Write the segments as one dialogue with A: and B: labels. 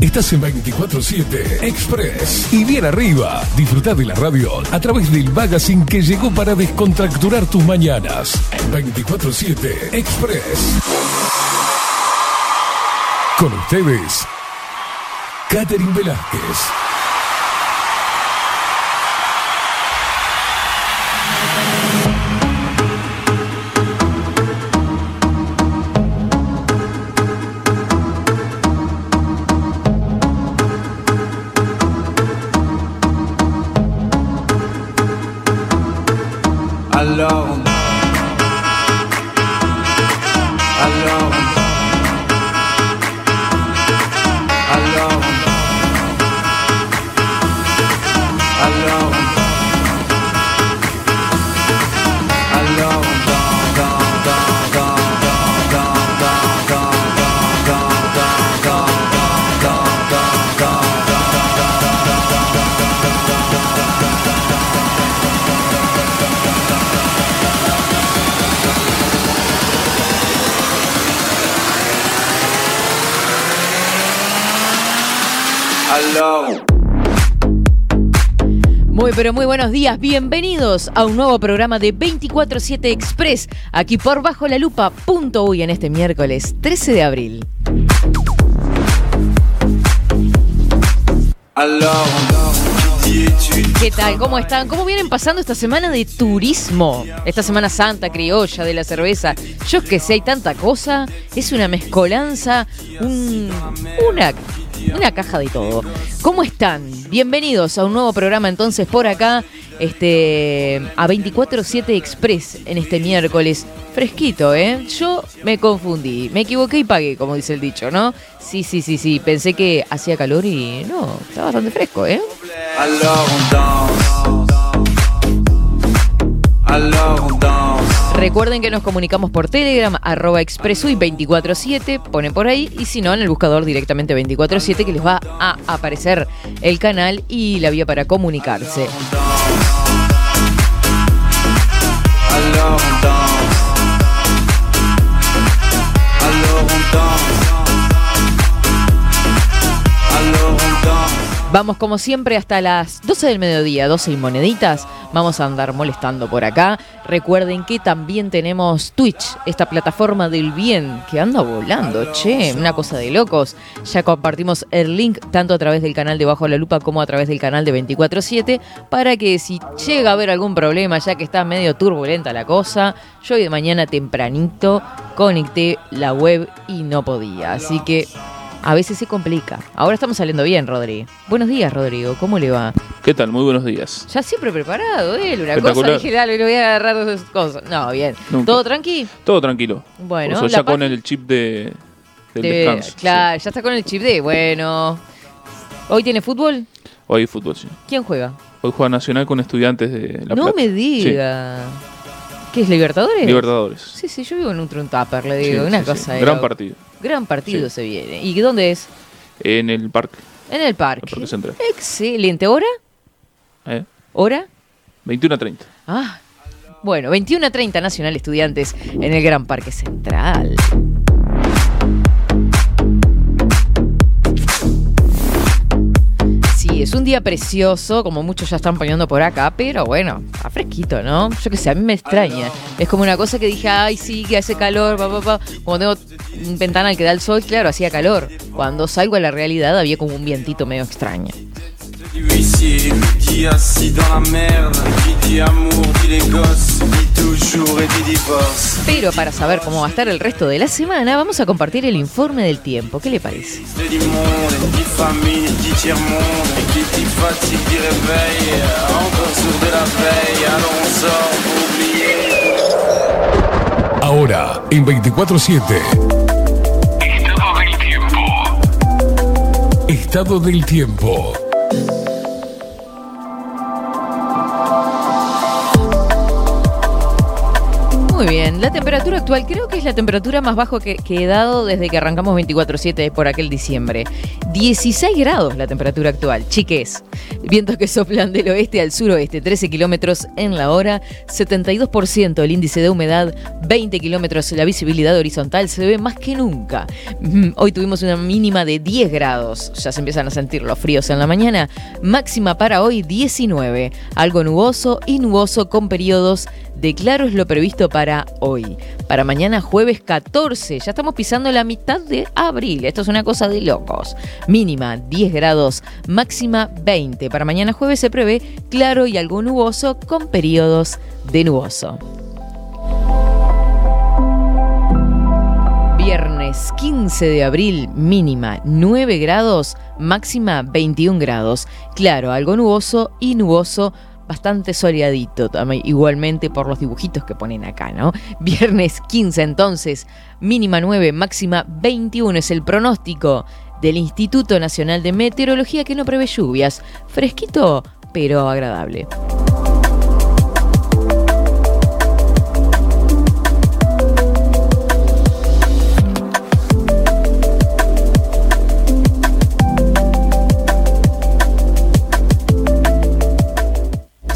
A: Estás en 24-7 Express. Y bien arriba, disfruta de la radio a través del magazine que llegó para descontracturar tus mañanas. 24-7 Express. Con ustedes, Catherine Velázquez.
B: Muy buenos días, bienvenidos a un nuevo programa de 24-7 Express, aquí por Bajo la Lupa, punto en este miércoles 13 de abril. ¿Qué tal? ¿Cómo están? ¿Cómo vienen pasando esta semana de turismo? Esta semana santa, criolla, de la cerveza. Yo que sé, hay tanta cosa. Es una mezcolanza, un- una, una caja de todo. ¿Cómo están? Bienvenidos a un nuevo programa entonces por acá, este, a 24-7 Express en este miércoles. Fresquito, ¿eh? Yo me confundí, me equivoqué y pagué, como dice el dicho, ¿no? Sí, sí, sí, sí, pensé que hacía calor y no, está bastante fresco, ¿eh?
C: Alors on danse. Alors on danse.
B: Recuerden que nos comunicamos por Telegram, arroba expresui 247, ponen por ahí, y si no, en el buscador directamente 247, que les va a aparecer el canal y la vía para comunicarse. Vamos como siempre hasta las 12 del mediodía, 12 y moneditas. Vamos a andar molestando por acá. Recuerden que también tenemos Twitch, esta plataforma del bien que anda volando, che, una cosa de locos. Ya compartimos el link tanto a través del canal de Bajo la Lupa como a través del canal de 247 para que si llega a haber algún problema, ya que está medio turbulenta la cosa, yo hoy de mañana tempranito conecté la web y no podía. Así que a veces se complica. Ahora estamos saliendo bien, Rodri. Buenos días, Rodrigo. ¿Cómo le va?
D: ¿Qué tal? Muy buenos días.
B: Ya siempre preparado, él. Una cosa dije, dale, le voy a agarrar dos cosas. No, bien.
D: Nunca.
B: ¿Todo tranqui?
D: Todo tranquilo.
B: Bueno,
D: Por eso ya con el chip de, del
B: De-
D: descanso.
B: Claro, ya está con el chip de, bueno. ¿Hoy tiene fútbol?
D: Hoy hay fútbol, sí.
B: ¿Quién juega?
D: Hoy juega Nacional con estudiantes de La
B: no
D: Plata.
B: me diga. ¿Qué es Libertadores?
D: Libertadores.
B: Sí, sí, yo vivo en un truntapper, le digo.
D: Sí,
B: una cosa
D: Gran partido.
B: Gran partido
D: Sí.
B: se viene. ¿Y dónde es?
D: En el parque.
B: En el parque.
D: El Parque Central.
B: Excelente. ¿Hora?
D: ¿eh?
B: ¿Hora?
D: 21 a 30.
B: Ah, bueno, 21 a 30 Nacional Estudiantes en el Gran Parque Central. Es un día precioso, como muchos ya están poniendo por acá, pero bueno, está fresquito, ¿no? Yo qué sé, a mí me extraña. Es como una cosa que dije, ay, sí, que hace calor, pa, pa, pa. Cuando tengo un ventanal que da el sol, claro, hacía calor. Cuando salgo a la realidad había como un vientito medio extraño.
C: Dit huissier, dit assis dans la merde, qui dit amour, dit les gosses, dit toujours et dit divorce.
B: Pero para saber cómo va a estar el resto de la semana, vamos a compartir el informe del tiempo. ¿Qué le parece?
C: C'est dit monde, dit famille, dit tiers-monde, et qui dit fatigue, dit réveil, encore sourd de la veille, alors on sort pour oublier.
A: Ahora, en 24-7. Estado del tiempo.
B: Muy bien, la temperatura actual creo que es la temperatura más baja que, que he dado desde que arrancamos 24-7 por aquel diciembre. 16 grados la temperatura actual, chiques. Vientos que soplan del oeste al suroeste, 13 kilómetros en la hora, 72% el índice de humedad, 20 kilómetros la visibilidad horizontal, se ve más que nunca. Mm, Hoy tuvimos una mínima de 10 grados, ya se empiezan a sentir los fríos en la mañana. Máxima para hoy 19, algo nuboso y nuboso con periodos de claro es lo previsto para hoy. Para mañana jueves 14, ya estamos pisando la mitad de abril. Esto es una cosa de locos. Mínima 10 grados, máxima 20. Para mañana jueves se prevé claro y algo nuboso con periodos de nuboso. Viernes 15 de abril, mínima 9 grados, máxima 21 grados. Claro, algo nuboso y nuboso bastante soleadito, también, igualmente por los dibujitos que ponen acá, ¿no? Viernes 15 entonces, mínima 9, máxima 21 es el pronóstico del Instituto Nacional de Meteorología que no prevé lluvias. Fresquito, pero agradable.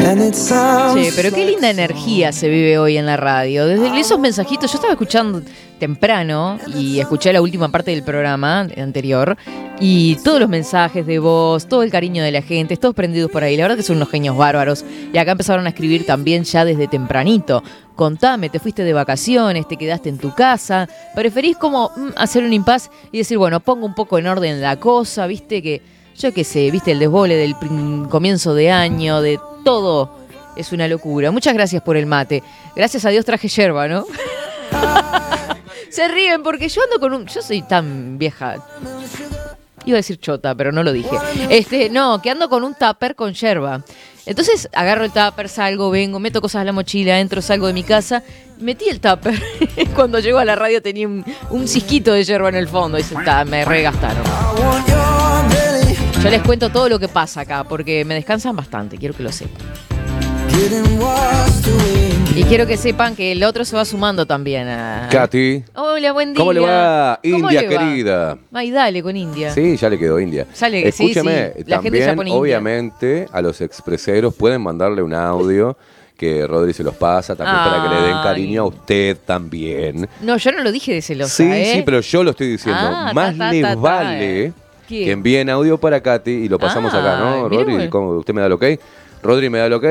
B: Che, pero qué linda energía se vive hoy en la radio. Desde esos mensajitos, yo estaba escuchando temprano y escuché la última parte del programa anterior y todos los mensajes de voz, todo el cariño de la gente, todos prendidos por ahí. La verdad que son unos genios bárbaros. Y acá empezaron a escribir también ya desde tempranito. Contame, te fuiste de vacaciones, te quedaste en tu casa. ¿Preferís como mm, hacer un impas y decir, bueno, pongo un poco en orden la cosa, viste que, yo qué sé, viste el desbole del comienzo de año, de todo. Es una locura. Muchas gracias por el mate. Gracias a Dios traje yerba, ¿no? Se ríen porque yo ando con un. Yo soy tan vieja. Iba a decir chota, pero no lo dije. Este, no, que ando con un tupper con yerba. Entonces agarro el tupper, salgo, vengo, meto cosas a la mochila, entro, salgo de mi casa. Metí el tupper. Cuando llego a la radio tenía un, un cisquito de yerba en el fondo. Y se- me regastaron. Yo les cuento todo lo que pasa acá, porque me descansan bastante, quiero que lo sepan. Y quiero que sepan que el otro se va sumando también a.
E: Katy,
B: Hola, buen día.
E: ¿cómo le va?
B: ¿Cómo
E: India
B: le va?
E: querida.
B: Ay, dale con India.
E: Sí, ya le quedó India.
B: Sale- sí,
E: Escúcheme,
B: sí, la gente ya
E: también,
B: pone India.
E: obviamente, a los expreseros pueden mandarle un audio que Rodri se los pasa también para que le den cariño a usted también.
B: No, yo no lo dije de celosa,
E: sí,
B: ¿eh?
E: sí, pero yo lo estoy diciendo.
B: Ah,
E: Más
B: ta, ta,
E: le
B: ta, ta,
E: vale
B: eh. ¿Qué?
E: que envíen audio para Katy y lo pasamos acá, ¿no,
B: mire,
E: Rodri?
B: bueno.
E: ¿Cómo? ¿Usted me da el ok? Rodri me da el ok.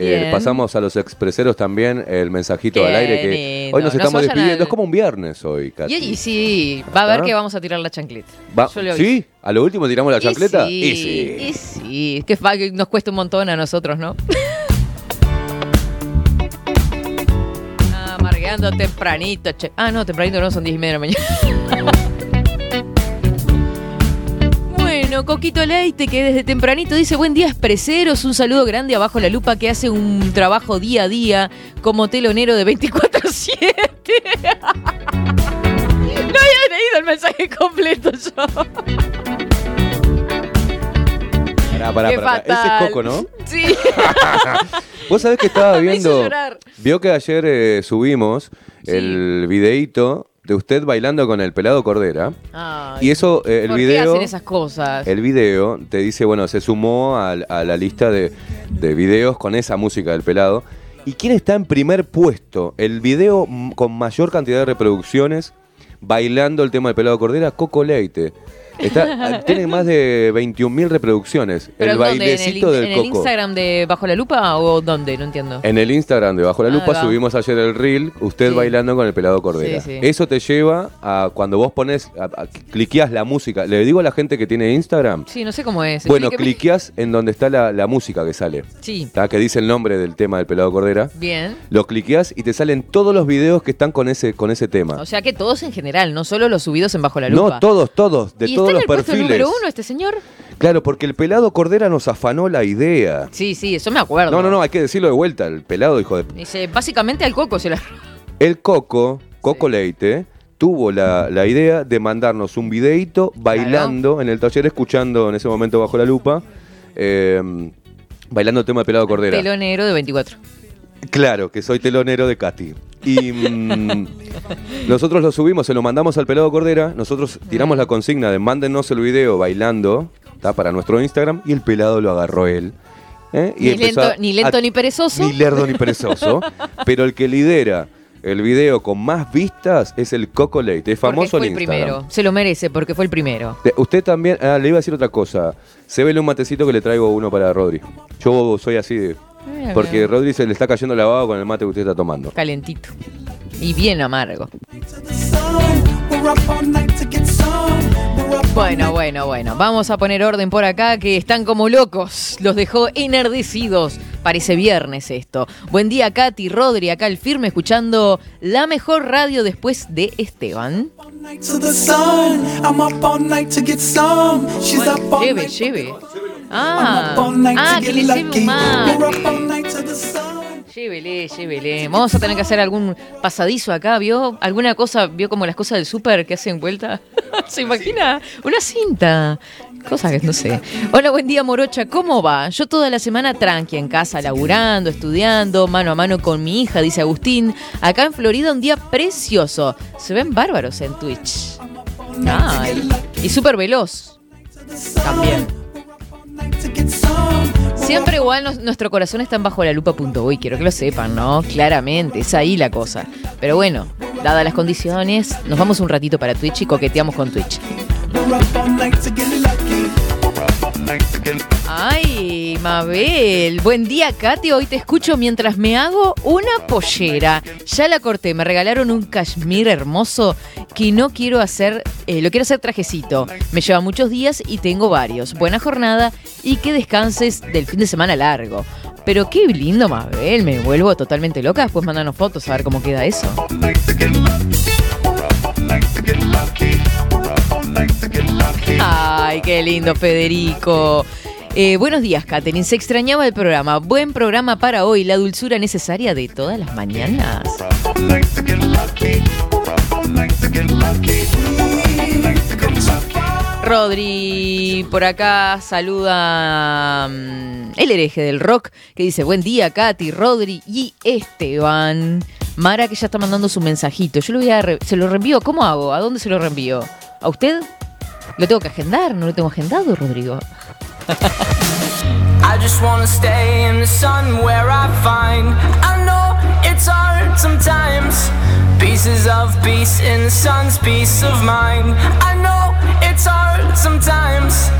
E: Eh, pasamos a los expreseros también el mensajito
B: Qué
E: al aire que
B: lindo.
E: hoy nos
B: No
E: estamos despidiendo.
B: al-
E: Es como un viernes hoy, Katy.
B: Y, y sí, va a ver
E: ¿Ah?
B: que vamos a tirar la chancleta.
E: Va-
B: Yo le aviso.
E: ¿Sí? ¿A lo último tiramos la
B: Y
E: chancleta?
B: sí,
E: Y sí.
B: y sí. Que fa- que nos cuesta un montón a nosotros, ¿no? Amargando tempranito. che. Ah, no, tempranito no, son 10 y media de la mañana. Bueno, Coquito Leite, que desde tempranito dice buen día, expreseros, un saludo grande abajo la lupa que hace un trabajo día a día como telonero de 24-7. No había leído el mensaje completo yo.
E: Pará, pará,
B: Qué
E: pará. Ese es Coco, ¿no?
B: Sí.
E: Vos sabés que estaba
B: Me hizo
E: viendo.
B: llorar.
E: Vio que ayer eh, subimos el videíto de usted bailando con el pelado Cordera.
B: Ay,
E: Y eso, eh, el
B: ¿por qué
E: video.
B: hacen esas cosas?
E: El video te dice, bueno, se sumó a, la lista de, de videos con esa música del pelado. ¿Y quién está en primer puesto? El video con mayor cantidad de reproducciones bailando el tema del pelado Cordera, Coco Leite. Está, tiene más de 21.000 reproducciones.
B: ¿Pero
E: el
B: dónde? ¿En el,
E: bailecito del
B: en el
E: Coco.
B: Instagram de Bajo la Lupa o dónde? No entiendo.
E: En el Instagram de Bajo la
B: Ah,
E: Lupa subimos ayer el reel, usted
B: Sí.
E: bailando con el pelado Cordera.
B: Sí, sí.
E: Eso te lleva a cuando vos pones, a- a- cliqueás la música. Le digo a la gente que tiene Instagram,
B: Sí, no sé cómo es.
E: bueno,
B: Explíqueme.
E: cliqueás en donde está la, la música que sale,
B: Sí,
E: ¿tá? que dice el nombre del tema del pelado Cordera.
B: bien.
E: Lo cliqueás y te salen todos los videos que están con ese, con ese tema.
B: O sea que todos en general, no solo los subidos en Bajo la Lupa.
E: no, todos, todos, de
B: ¿Y
E: todos
B: el número uno este señor?
E: Claro, porque el pelado Cordera nos afanó la idea.
B: Sí, sí, eso me acuerdo.
E: No, no, no, hay que decirlo de vuelta. El pelado, hijo de.
B: Dice, básicamente al coco se la...
E: El Coco, Coco Leite, tuvo la, la idea de mandarnos un videito bailando en el taller, escuchando en ese momento bajo la lupa, eh, bailando el tema de pelado Cordera.
B: Telonero de 24.
E: Claro, que soy telonero de Katy. Y mm, nosotros lo subimos, se lo mandamos al pelado Cordera, nosotros tiramos la consigna de mándenos el video bailando, está para nuestro Instagram, y el pelado lo agarró él. ¿eh? Y
B: Ni lento,
E: a-
B: ni lento
E: a-
B: ni perezoso.
E: Ni lerdo ni perezoso. pero el que lidera el video con más vistas es el Coco Leite, es
B: porque
E: famoso
B: fue
E: en
B: el
E: Instagram.
B: primero. Se lo merece porque fue el primero.
E: Te- Usted también, ah, le iba a decir otra cosa. Se vele un matecito que le traigo uno para Rodri. Yo soy así de.
B: Mira,
E: Porque
B: mira.
E: Rodri se le está cayendo la baba con el mate que usted está tomando.
B: Calentito. Y bien amargo. Bueno, bueno, bueno. Vamos a poner orden por acá que están como locos. Los dejó enardecidos. Parece viernes esto. Buen día, Katy, Rodri, acá el firme escuchando la mejor radio después de Esteban. Bueno, lleve, lleve. Ah, ah, que le lleve un mate. Llévele, llévele. Vamos a tener que hacer algún pasadizo acá, ¿vio? ¿Alguna cosa, vio como las cosas del súper que hacen vuelta? ¿Se imagina? Una cinta. Cosa que no sé. Hola, buen día, Morocha. ¿Cómo va? Yo toda la semana tranqui en casa, laburando, estudiando, mano a mano con mi hija, dice Agustín. Acá en Florida un día precioso. Se ven bárbaros en Twitch. Ay. Y súper veloz. También. Siempre igual nos- nuestro corazón está en bajo la lupa.uy, quiero que lo sepan, ¿no? Claramente, es ahí la cosa. Pero bueno, dadas las condiciones, nos vamos un ratito para Twitch y coqueteamos con Twitch. Ay, Mabel, buen día, Katy. Hoy te escucho mientras me hago una pollera. Ya la corté, me regalaron un cashmere hermoso que no quiero hacer, eh, lo quiero hacer trajecito. Me lleva muchos días y tengo varios. Buena jornada y que descanses del fin de semana largo. Pero qué lindo, Mabel, me vuelvo totalmente loca. Después mandanos fotos a ver cómo queda eso. Ay, qué lindo, Federico. Eh, buenos días, Katherine. Se extrañaba el programa. Buen programa para hoy. La dulzura necesaria de todas las mañanas. Rodri, por acá saluda mm, el hereje del rock que dice buen día Katy, Rodri y Esteban. Mara que ya está mandando su mensajito. Yo lo voy a se lo reenvío. ¿Cómo hago? ¿A dónde se lo reenvío? ¿A usted? ¿Lo tengo que agendar? ¿No lo tengo agendado, Rodrigo?
F: I just wanna stay in the sun where I find I know it's hard sometimes Pieces of peace in the sun's peace of mind I know it's hard sometimes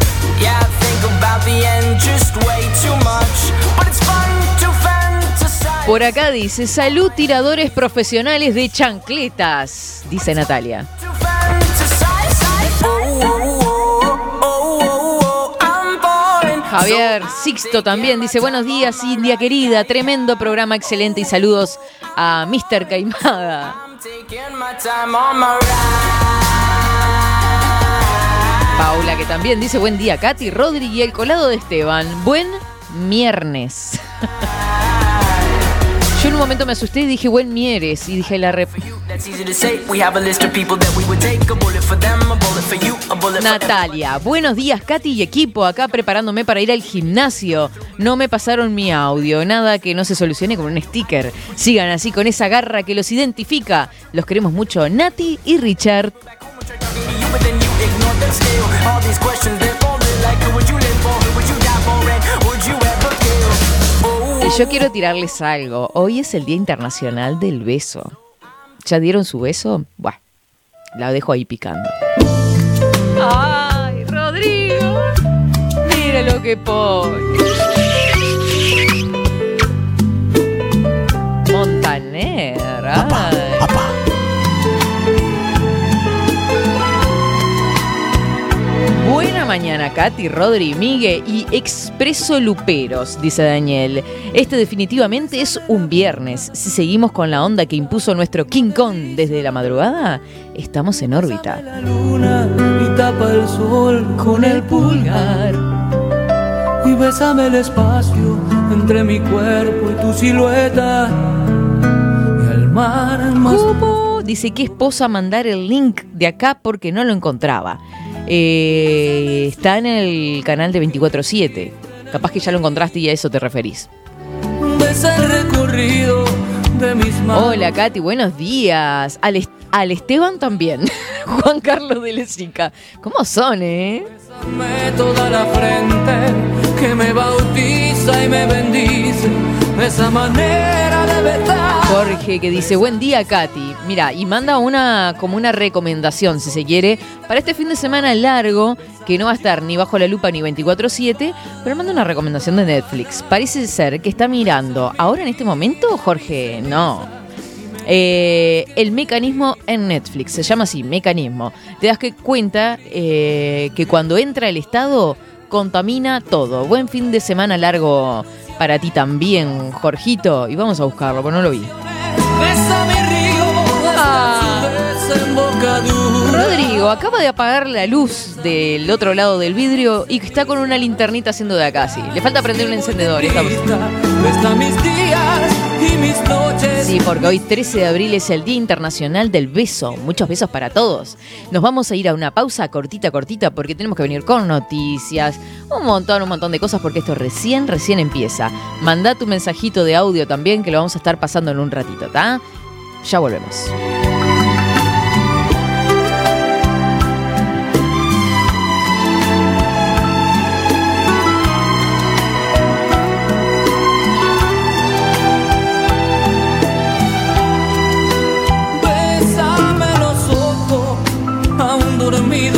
F: Yeah, I think about the end just way too much But it's fun to fantasize
B: Por acá dice, salud tiradores profesionales de chancletas, dice Natalia. Javier Sixto también dice, buenos días India querida, tremendo programa, excelente y saludos a Mr. Caimada. Paula que también dice, buen día Katy, Rodri y el colado de Esteban. Buen viernes. Yo en un momento me asusté y dije, buen mieres. Y dije, la rep... Natalia, buenos días Katy y equipo, acá preparándome para ir al gimnasio. No me pasaron mi audio, nada que no se solucione con un sticker. Sigan así con esa garra que los identifica. Los queremos mucho, Nati y Richard. yo quiero tirarles algo. Hoy es el Día Internacional del Beso. ¿Ya dieron su beso? Buah, la dejo ahí picando. ¡Ay, Rodrigo! Mira lo que pone. Montaner. Mañana. Katy, Rodri, Migue y Expreso Luperos, dice Daniel. Este definitivamente es un viernes. Si seguimos con la onda que impuso nuestro King Kong desde la madrugada, estamos en órbita.
G: La luna y tapa el sol con el pulgar. Y bésame el espacio entre mi cuerpo y tu silueta. Y al mar más.
B: ¿Cómo? Dice que esposa mandar el link de acá porque no lo encontraba. Eh, está en el canal de 24-7. Capaz que ya lo encontraste y a eso te referís.
G: Recorrido de mis manos.
B: Hola Katy, buenos días. Al, est- al Esteban también. Juan Carlos de Lesica. ¿Cómo son, eh?
G: Toda la frente que me bautiza y me bendice. Esa manera de besar.
B: Jorge que dice, buen día Katy. Mira, y manda una como una recomendación, si se quiere, para este fin de semana largo, que no va a estar ni bajo la lupa ni 24-7, pero manda una recomendación de Netflix. Parece ser que está mirando, ahora en este momento, Jorge, no. Eh, el mecanismo en Netflix, se llama así, mecanismo. Te das que cuenta eh, que cuando entra el Estado contamina todo. Buen fin de semana largo para ti también, Jorgito. Y vamos a buscarlo, porque no lo vi. Ah. Rodrigo acaba de apagar la luz del otro lado del vidrio y está con una linternita haciendo de acá, sí. Le falta prender un encendedor. estamos- Sí, porque hoy 13 de abril es el Día Internacional del Beso. Muchos besos para todos. Nos vamos a ir a una pausa cortita, cortita, porque tenemos que venir con noticias, un montón, un montón de cosas, porque esto recién, recién empieza. Manda tu mensajito de audio también, que lo vamos a estar pasando en un ratito, ¿está? Ya volvemos.
G: Dormido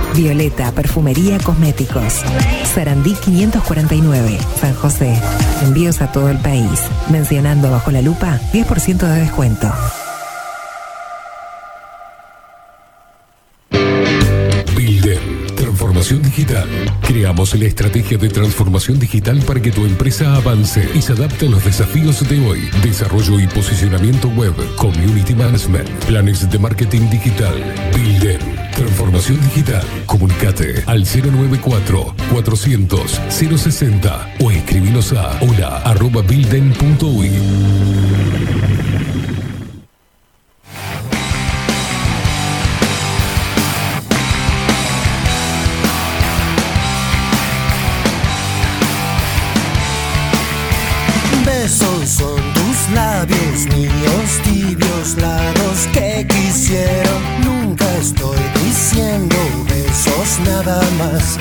H: Violeta Perfumería Cosméticos. Sarandí 549, San José. Envíos a todo el país. Mencionando bajo la lupa 10% de descuento.
A: Bilden. Transformación Digital. Creamos la estrategia de transformación digital para que tu empresa avance y se adapte a los desafíos de hoy. Desarrollo y posicionamiento web, community management, planes de marketing digital, Builden. Transformación digital. Comunicate al 094 400 060 o escribinos a hola arroba builden.uy.
I: Besos son labios míos tibios lados que quisieron. Nunca estoy diciendo besos nada más.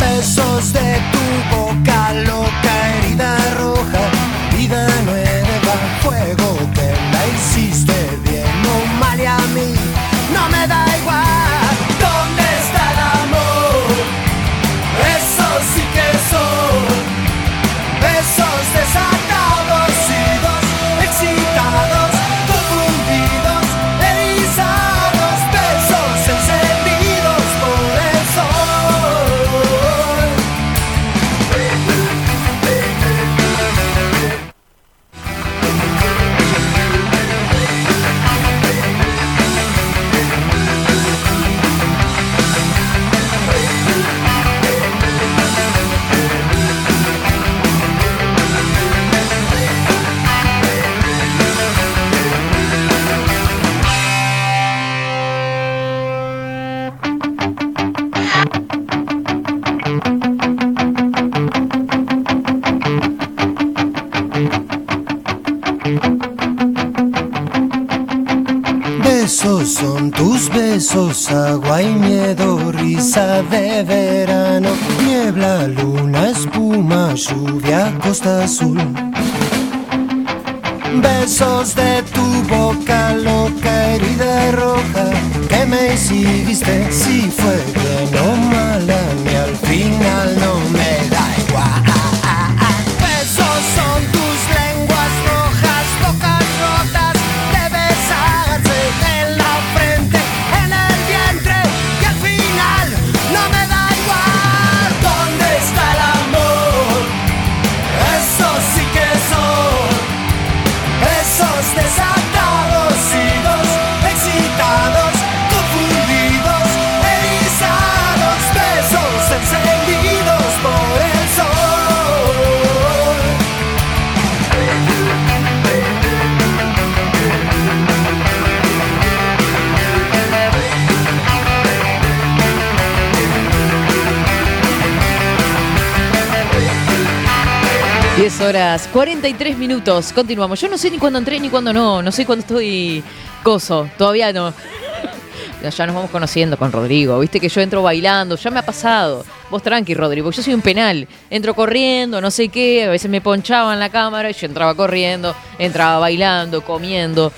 I: Besos de tu boca loca, Besos de tu boca loca, herida roja, que me hiciste, si fue bien o mala, ni al final no me
B: horas 43 minutos. Continuamos. Yo no sé ni cuándo entré ni cuándo no. No sé cuándo estoy coso. Todavía no. Ya nos vamos conociendo con Rodrigo. Viste que yo entro bailando. Ya me ha pasado. Vos tranqui, Rodrigo. Yo soy un penal. Entro corriendo, no sé qué. A veces me ponchaban la cámara y yo entraba corriendo. Entraba bailando, comiendo.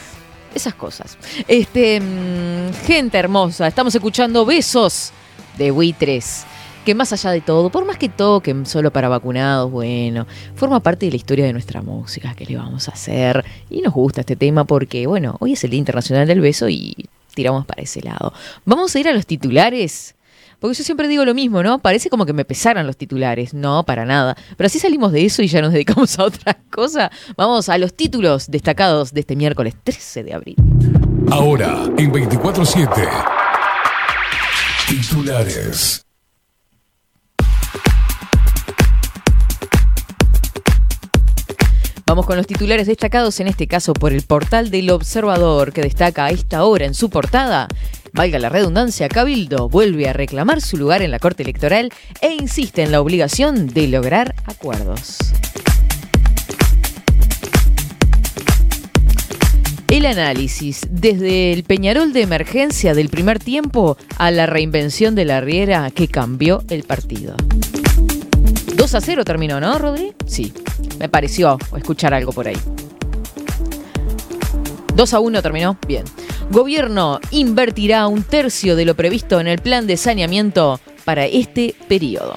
B: Esas cosas. Este, mm, gente hermosa. Estamos escuchando besos de buitres. Que más allá de todo, por más que toquen solo para vacunados, bueno, forma parte de la historia de nuestra música. ¿Qué le vamos a hacer? Y nos gusta este tema porque, bueno, hoy es el Día Internacional del Beso y tiramos para ese lado. Vamos a ir a los titulares. Porque yo siempre digo lo mismo, ¿no? Parece como que me pesaran los titulares. No, para nada. Pero así salimos de eso y ya nos dedicamos a otra cosa. Vamos a los títulos destacados de este miércoles 13 de abril.
A: Ahora, en 24-7. Titulares.
B: Vamos con los titulares destacados, en este caso por el portal del Observador, que destaca a esta hora en su portada. Valga la redundancia, Cabildo vuelve a reclamar su lugar en la Corte Electoral e insiste en la obligación de lograr acuerdos. El análisis, desde el Peñarol de emergencia del primer tiempo a la reinvención de la Riera que cambió el partido. 2 a 0 terminó, ¿no, Rodri? Sí, me pareció escuchar algo por ahí. 2 a 1 terminó, bien. Gobierno invertirá un tercio de lo previsto en el plan de saneamiento para este periodo.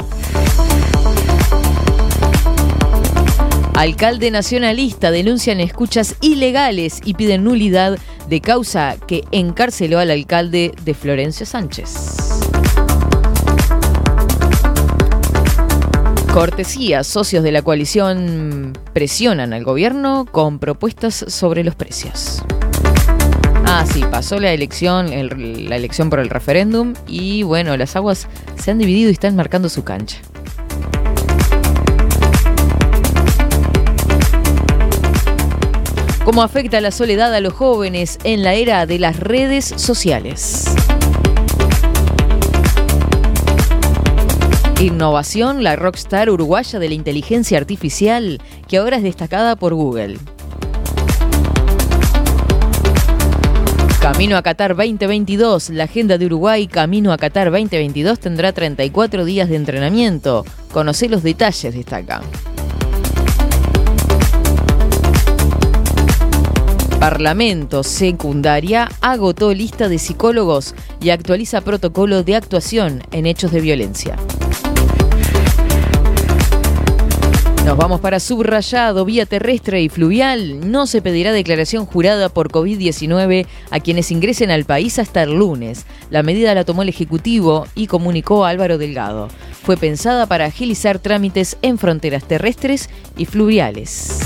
B: Alcalde nacionalista denuncian escuchas ilegales y piden nulidad de causa que encarceló al alcalde de Florencio Sánchez. Cortesía, socios de la coalición presionan al gobierno con propuestas sobre los precios. Ah, sí, pasó la elección, el- la elección por el referéndum y bueno, las aguas se han dividido y están marcando su cancha. ¿Cómo afecta la soledad a los jóvenes en la era de las redes sociales? Innovación, la rockstar uruguaya de la inteligencia artificial, que ahora es destacada por Google. Camino a Qatar 2022. La agenda de Uruguay Camino a Qatar 2022 tendrá 34 días de entrenamiento. Conoce los detalles, destaca. Parlamento Secundaria agotó lista de psicólogos y actualiza protocolo de actuación en hechos de violencia. Nos vamos para subrayado, vía terrestre y fluvial. No se pedirá declaración jurada por COVID-19 a quienes ingresen al país hasta el lunes. La medida la tomó el Ejecutivo y comunicó a Álvaro Delgado. Fue pensada para agilizar trámites en fronteras terrestres y fluviales.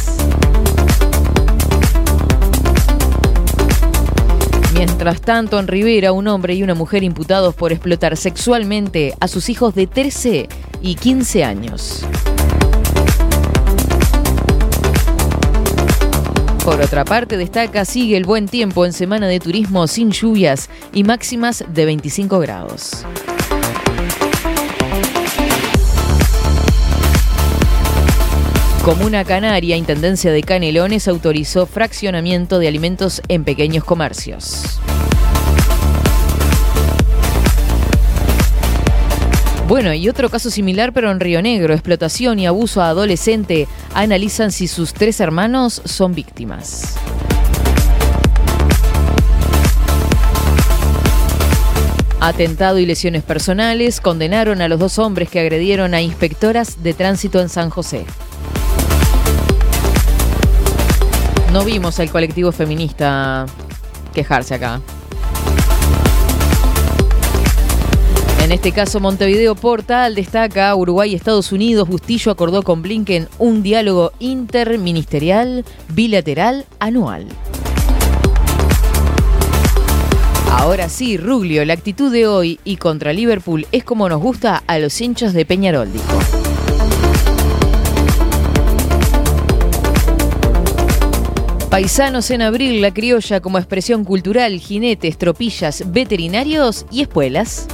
B: Mientras tanto, en Rivera, un hombre y una mujer imputados por explotar sexualmente a sus hijos de 13 y 15 años. Por otra parte, destaca, sigue el buen tiempo en semana de turismo sin lluvias y máximas de 25 grados. Comuna Canaria, Intendencia de Canelones, autorizó fraccionamiento de alimentos en pequeños comercios. Bueno, y otro caso similar, pero en Río Negro, explotación y abuso a adolescente, analizan si sus tres hermanos son víctimas. Atentado y lesiones personales condenaron a los dos hombres que agredieron a inspectoras de tránsito en San José. No vimos al colectivo feminista quejarse acá. En este caso, Montevideo Portal destaca Uruguay y Estados Unidos. Bustillo acordó con Blinken un diálogo interministerial bilateral anual. Ahora sí, Ruglio, la actitud de hoy y contra Liverpool es como nos gusta a los hinchas de Peñarol, dijo. Paisanos en abril, la criolla como expresión cultural, jinetes, tropillas, veterinarios y espuelas.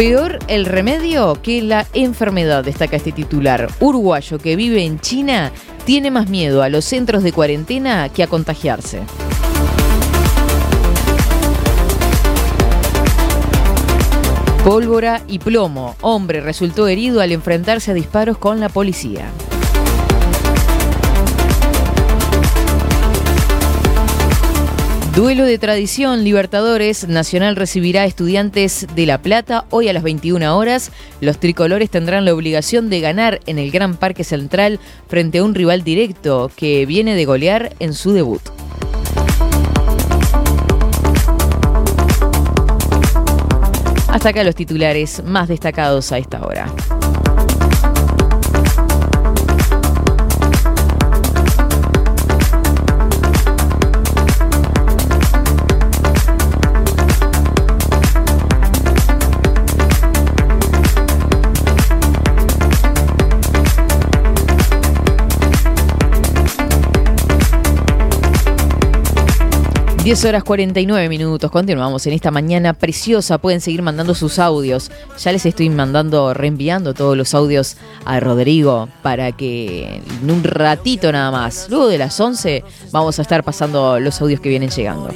B: Peor el remedio que la enfermedad, destaca este titular. Uruguayo que vive en China tiene más miedo a los centros de cuarentena que a contagiarse. Pólvora y plomo. Hombre resultó herido al enfrentarse a disparos con la policía. Duelo de tradición, Libertadores. Nacional recibirá a estudiantes de La Plata hoy a las 21 horas. Los tricolores tendrán la obligación de ganar en el Gran Parque Central frente a un rival directo que viene de golear en su debut. Hasta acá los titulares más destacados a esta hora. Diez horas 49 minutos, continuamos en esta mañana preciosa, pueden seguir mandando sus audios, ya les estoy mandando, reenviando todos los audios a Rodrigo para que en un ratito nada más, luego de las 11 vamos a estar pasando los audios que vienen llegando.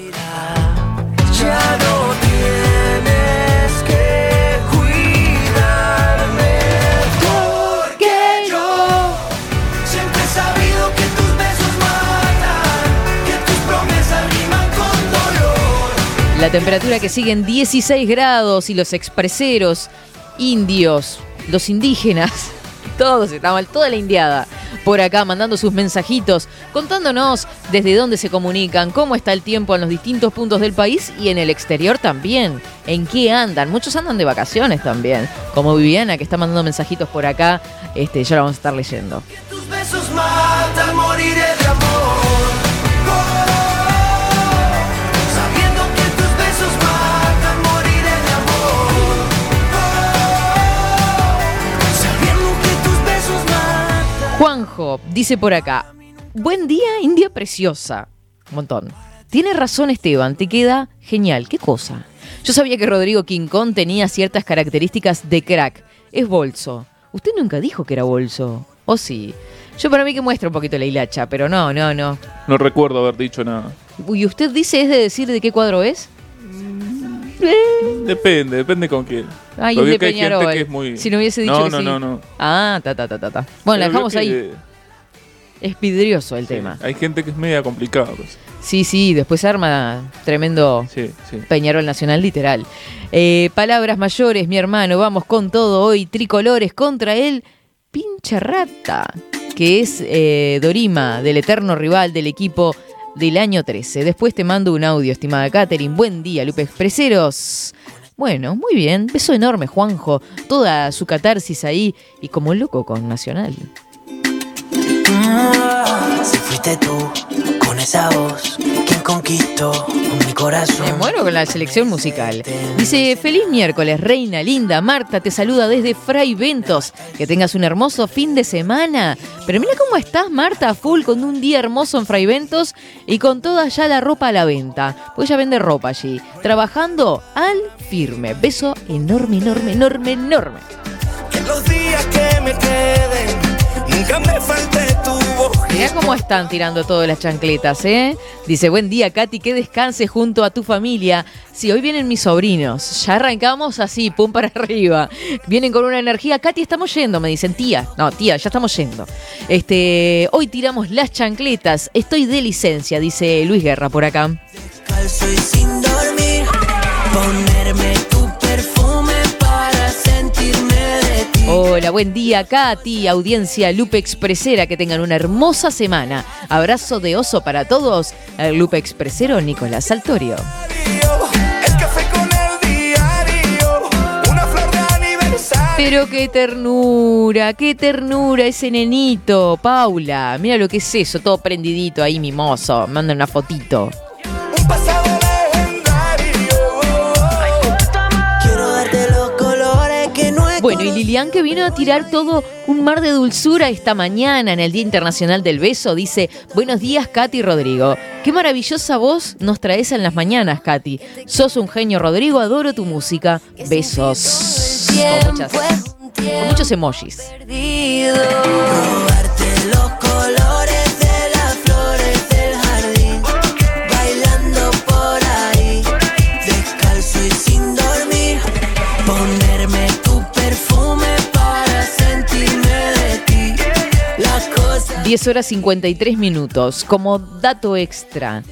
B: La temperatura que sigue en 16 grados y los expreseros, indios, los indígenas, todos toda la indiada por acá mandando sus mensajitos, contándonos desde dónde se comunican, cómo está el tiempo en los distintos puntos del país y en el exterior también, en qué andan. Muchos andan de vacaciones también, como Viviana que está mandando mensajitos por acá, este, ya lo vamos a estar leyendo.
I: Besos matan,
B: Juanjo dice por acá, buen día India preciosa. Un montón. Tiene razón Esteban, te queda genial. ¿Qué cosa? Yo sabía que Rodrigo Quincón tenía ciertas características de crack. Es bolso. Usted nunca dijo que era bolso. ¿O sí? Yo para mí que muestra un poquito la hilacha, pero no, no, no.
D: No recuerdo haber dicho nada.
B: ¿Y usted dice es de decir de qué cuadro es?
D: Depende, depende con quién.
B: Ay, es de
D: que hay gente que es muy-
B: Si no hubiese dicho
D: no,
B: que
D: no,
B: sí.
D: no, no.
B: Ah, ta, ta, ta, ta, ta. Bueno, la dejamos ahí. Es vidrioso el tema.
D: Hay gente que es media complicada. pues.
B: Sí, sí, después arma tremendo
D: Sí, sí.
B: Peñarol Nacional literal. Eh, palabras mayores, mi hermano, vamos con todo hoy. Tricolores contra el pinche rata, que es eh, Dorima, del eterno rival del equipo del año 13. Después te mando un audio, estimada Catherine. Buen día, Lupe Expreseros. Bueno, muy bien. Beso enorme, Juanjo. Toda su catarsis ahí y como loco con Nacional.
I: Ah, Si fuiste tú, con esa voz, quien conquistó mi corazón.
B: Me muero con la selección musical. Dice, feliz miércoles, reina linda. Marta te saluda desde Fray Ventos. Que tengas un hermoso fin de semana. Pero mira cómo estás, Marta, full con un día hermoso en Fray Ventos y con toda ya la ropa a la venta. Pues ella vende ropa allí. Trabajando al firme. Beso enorme, enorme, enorme, enorme.
I: Que los días que me queden, nunca me falte tu voz.
B: Mirá cómo están tirando todas las chancletas, ¿eh? Dice, buen día, Katy, que descanses junto a tu familia. Sí, hoy vienen mis sobrinos. Ya arrancamos así, pum para arriba. Vienen con una energía. Katy, estamos yendo, me dicen, tía. No, tía, ya estamos yendo. Este, hoy tiramos las chancletas. Estoy de licencia, dice Luis Guerra por acá.
I: Calzo y sin dormir,
B: Hola, buen día, Katy, audiencia Lupe Expresera, que tengan una hermosa semana. Abrazo de oso para todos. El Lupe Expresero Nicolás Saltorio. Pero qué ternura, qué ternura ese nenito, Paula. Mira lo que es eso, todo prendidito ahí, mimoso. Manda una fotito. Bueno, y Lilian que vino a tirar todo un mar de dulzura esta mañana en el Día Internacional del Beso, dice, buenos días Katy Rodrigo. Qué maravillosa voz nos traes en las mañanas, Katy. Sos un genio, Rodrigo, adoro tu música. Besos. Con, muchos emojis. 10 horas 53 minutos. Como dato extra,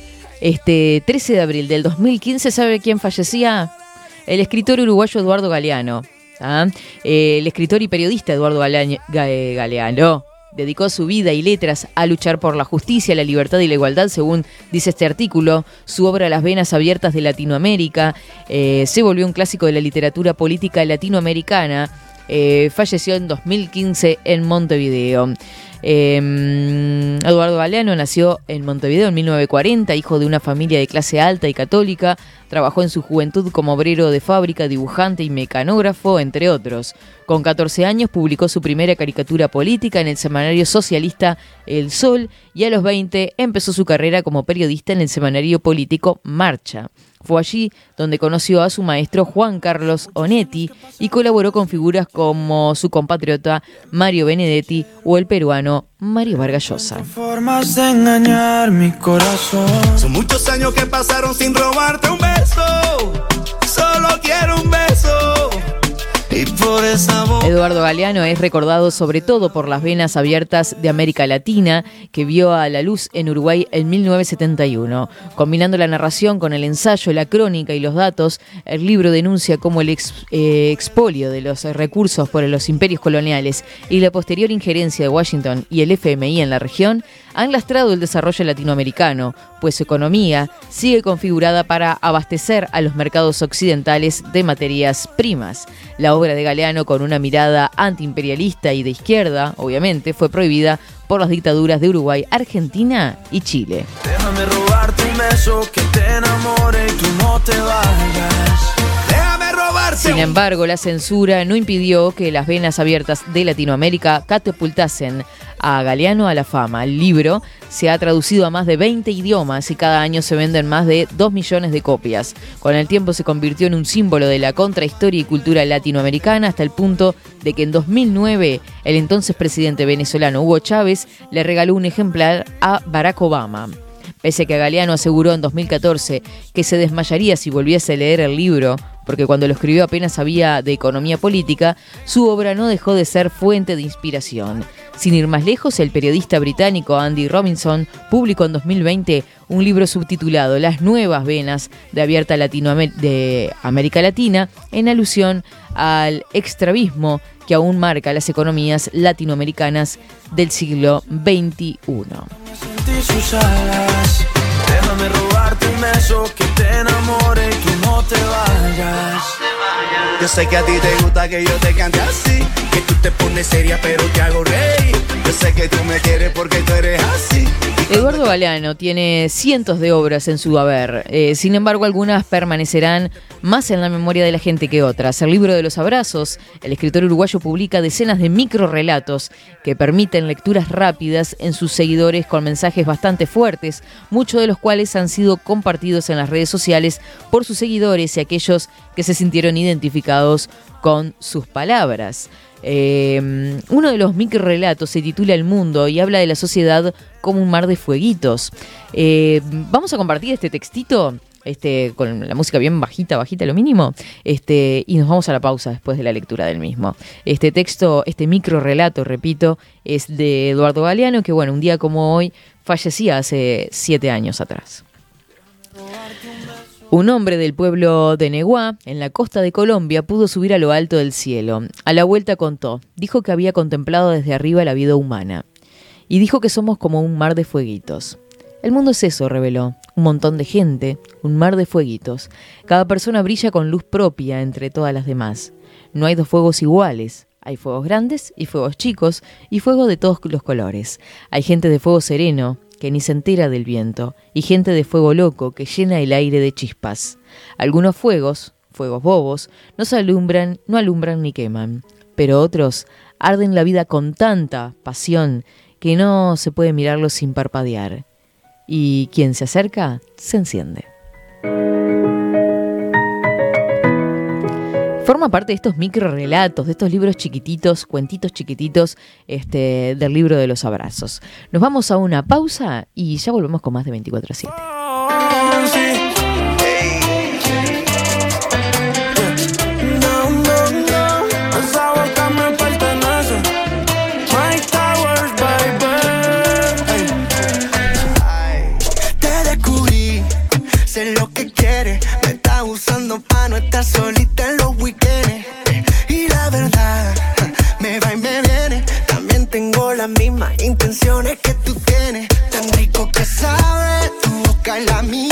B: este 13 de abril del 2015, ¿sabe quién fallecía? El escritor uruguayo Eduardo Galeano. ¿ah? El escritor y periodista Eduardo Galeano, Ga- Galeano dedicó su vida y letras a luchar por la justicia, la libertad y la igualdad, según dice este artículo. Su obra Las venas abiertas de Latinoamérica eh, se volvió un clásico de la literatura política latinoamericana. Eh, falleció en 2015 en Montevideo. Eh, Eduardo Galeano nació en Montevideo en 1940, hijo de una familia de clase alta y católica. Trabajó en su juventud como obrero de fábrica, dibujante y mecanógrafo, entre otros. Con 14 años publicó su primera caricatura política en el semanario socialista El Sol y a los 20 empezó su carrera como periodista en el semanario político Marcha. Fue allí donde conoció a su maestro Juan Carlos Onetti y colaboró con figuras como su compatriota Mario Benedetti o el peruano Mario Vargas Llosa.
I: Formas de engañar mi corazón. Son muchos años que pasaron sin robarte un beso. Solo quiero un beso.
B: Eduardo Galeano es recordado sobre todo por las venas abiertas de América Latina que vio a la luz en Uruguay en 1971. Combinando la narración con el ensayo, la crónica y los datos, el libro denuncia cómo el eh, expolio de los recursos por los imperios coloniales y la posterior injerencia de Washington y el FMI en la región han lastrado el desarrollo latinoamericano, pues su economía sigue configurada para abastecer a los mercados occidentales de materias primas. La obra de Galeano, con una mirada antiimperialista y de izquierda, obviamente, fue prohibida por las dictaduras de Uruguay, Argentina y Chile.
J: Déjame robarte un beso que te enamore y no te vayas.
B: Sin embargo, la censura no impidió que las venas abiertas de Latinoamérica catapultasen a Galeano a la fama. El libro se ha traducido a más de 20 idiomas y cada año se venden más de 2 millones de copias. Con el tiempo se convirtió en un símbolo de la contrahistoria y cultura latinoamericana hasta el punto de que en 2009 el entonces presidente venezolano Hugo Chávez le regaló un ejemplar a Barack Obama. Pese a que Galeano aseguró en 2014 que se desmayaría si volviese a leer el libro, porque cuando lo escribió apenas sabía de economía política, su obra no dejó de ser fuente de inspiración. Sin ir más lejos, el periodista británico Andy Robinson publicó en 2020 un libro subtitulado Las nuevas venas de abierta Latinoamer- de América Latina, en alusión al extravismo que aún marca las economías latinoamericanas del siglo XXI.
J: Déjame robarte un beso que te enamore y tú no te vayas. Yo sé que a ti te gusta que yo te cante así, que tú te pones seria pero te hago reír. Yo sé que tú me quieres porque tú eres así.
B: Eduardo Galeano tiene cientos de obras en su haber, eh, sin embargo algunas permanecerán más en la memoria de la gente que otras. El libro de los abrazos, el escritor uruguayo publica decenas de microrelatos que permiten lecturas rápidas en sus seguidores con mensajes bastante fuertes, muchos de los cuales han sido compartidos en las redes sociales por sus seguidores y aquellos que se sintieron identificados con sus palabras. Eh, uno de los microrelatos se titula El Mundo y habla de la sociedad como un mar de fueguitos. Eh, vamos a compartir este textito. Este, con la música bien bajita, bajita, lo mínimo, este, y nos vamos a la pausa después de la lectura del mismo. Este texto, este micro relato, repito, es de Eduardo Galeano, que bueno, un día como hoy fallecía hace siete años atrás. Un hombre del pueblo de Neguá, en la costa de Colombia, pudo subir a lo alto del cielo. A la vuelta contó, dijo que había contemplado desde arriba la vida humana. Y dijo que somos como un mar de fueguitos. El mundo es eso, reveló. Un montón de gente, un mar de fueguitos. Cada persona brilla con luz propia entre todas las demás. No hay dos fuegos iguales. Hay fuegos grandes y fuegos chicos y fuegos de todos los colores. Hay gente de fuego sereno, que ni se entera del viento, y gente de fuego loco que llena el aire de chispas. Algunos fuegos, fuegos bobos, no se alumbran, no alumbran ni queman, pero otros arden la vida con tanta pasión que no se puede mirarlos sin parpadear. Y quien se acerca, se enciende. Forma parte de estos micro relatos, de estos libros chiquititos, cuentitos chiquititos, este, del libro de los abrazos. Nos vamos a una pausa y ya volvemos con más de 24 a 7.
J: No, no, no, esa boca me pertenece. Mike Towers, baby. Ay, te descubrí, sé lo que quieres. Me está usando pa' no estar solita en intenciones que tú tienes. Tan rico que sabe tu boca y la mía.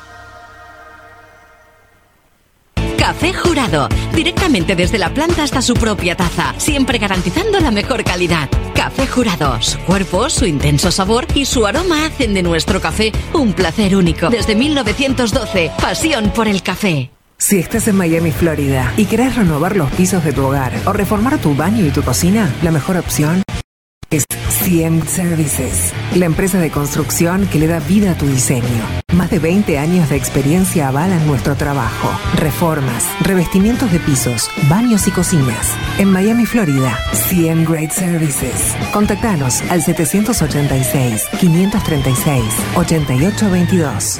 K: Café Jurado, directamente desde la planta hasta su propia taza, siempre garantizando la mejor calidad. Café Jurado, su cuerpo, su intenso sabor y su aroma hacen de nuestro café un placer único. Desde 1912, pasión por el café.
H: Si estás en Miami, Florida, y querés renovar los pisos de tu hogar o reformar tu baño y tu cocina, la mejor opción es CM Services, la empresa de construcción que le da vida a tu diseño. Más de 20 años de experiencia avalan nuestro trabajo. Reformas, revestimientos de pisos, baños y cocinas. En Miami, Florida, CM Great Services. Contactanos al 786-536-8822.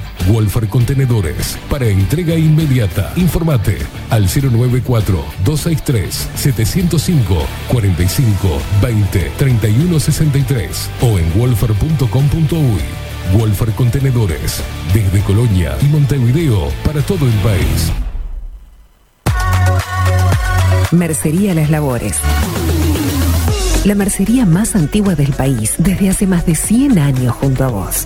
A: Wolfer Contenedores para entrega inmediata. Informate al 094-263-705 45 20 31 63 o en wolfer.com.uy. Wolfer Contenedores, desde Colonia y Montevideo para todo el país.
H: Mercería Las Labores. La mercería más antigua del país, desde hace más de 100 años junto a vos.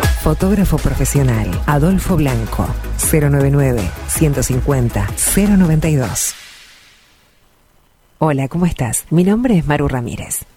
H: Fotógrafo profesional, Adolfo Blanco, 099 150 092. Hola, ¿cómo estás? Mi nombre es Maru Ramírez.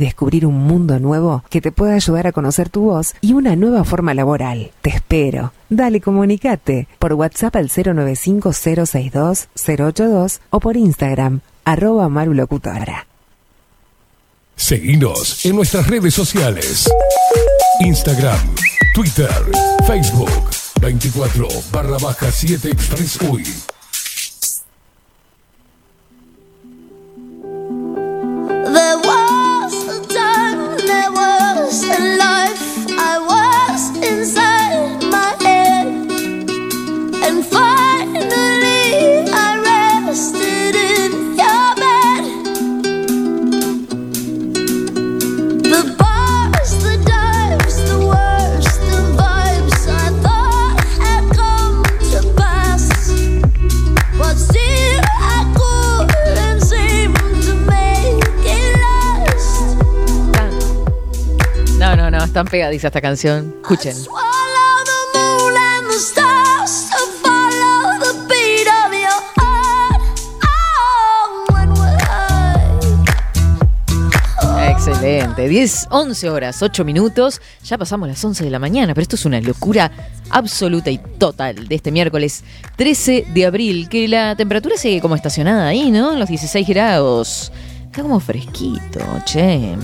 H: descubrir un mundo nuevo que te pueda ayudar a conocer tu voz y una nueva forma laboral. Te espero. Dale, comunicate por WhatsApp al 095-062-082 o por Instagram, arroba marulocutora.
A: Seguinos en nuestras redes sociales. Instagram, Twitter, Facebook, 24 barra baja 7 Express UI.
L: There was of your heart. Oh, when will I?
B: Excelente. 10, 11 horas, 8 minutos. Ya pasamos las 11 de la mañana, pero esto es una locura absoluta y total de este miércoles 13 de abril, que la temperatura sigue como estacionada ahí, ¿no? En los 16 grados. Está como fresquito, che.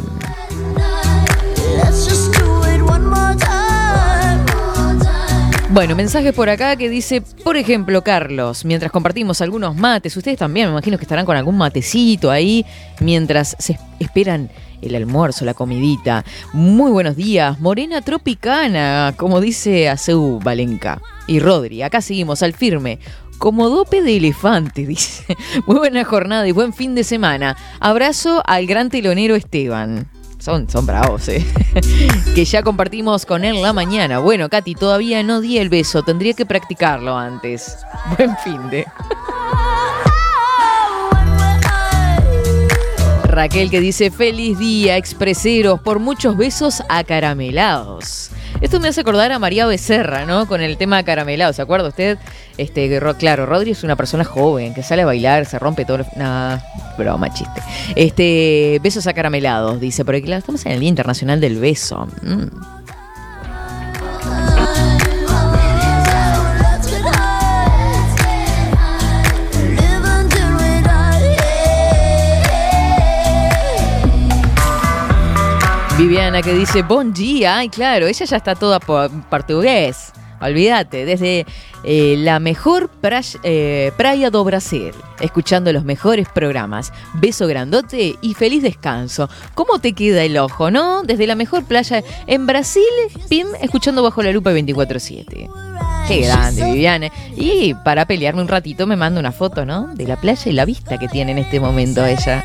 B: Bueno, mensaje por acá que dice, por ejemplo, Carlos, mientras compartimos algunos mates, ustedes también me imagino que estarán con algún matecito ahí mientras se esperan el almuerzo, la comidita. Muy buenos días, morena tropicana, como dice Aceu Valenca. Y Rodri, acá seguimos al firme. Como dope de elefante, dice. Muy buena jornada y buen fin de semana. Abrazo al gran telonero Esteban. Son, son bravos, ¿eh? que ya compartimos con él la mañana. Bueno, Katy, todavía no di el beso. Tendría que practicarlo antes. Buen fin de. Raquel que dice feliz día, expreseros, por muchos besos acaramelados. Esto me hace acordar a María Becerra, ¿no? Con el tema acaramelado, ¿se acuerda usted? Este, claro, Rodri es una persona joven que sale a bailar, se rompe todo. Nah, broma, chiste. Este, besos acaramelados, dice, claro, estamos en el Día Internacional del Beso. Mm. Viviana que dice, bon día. Ay, claro, ella ya está toda por portugués. Olvídate, desde eh, la mejor praia, eh, praia do Brasil, escuchando los mejores programas. Beso grandote y feliz descanso. ¿Cómo te queda el ojo, no? Desde la mejor playa en Brasil, Pim, escuchando bajo la lupa 24-7. Qué grande, Viviana. Y para pelearme un ratito me manda una foto, ¿no? De la playa y la vista que tiene en este momento ella.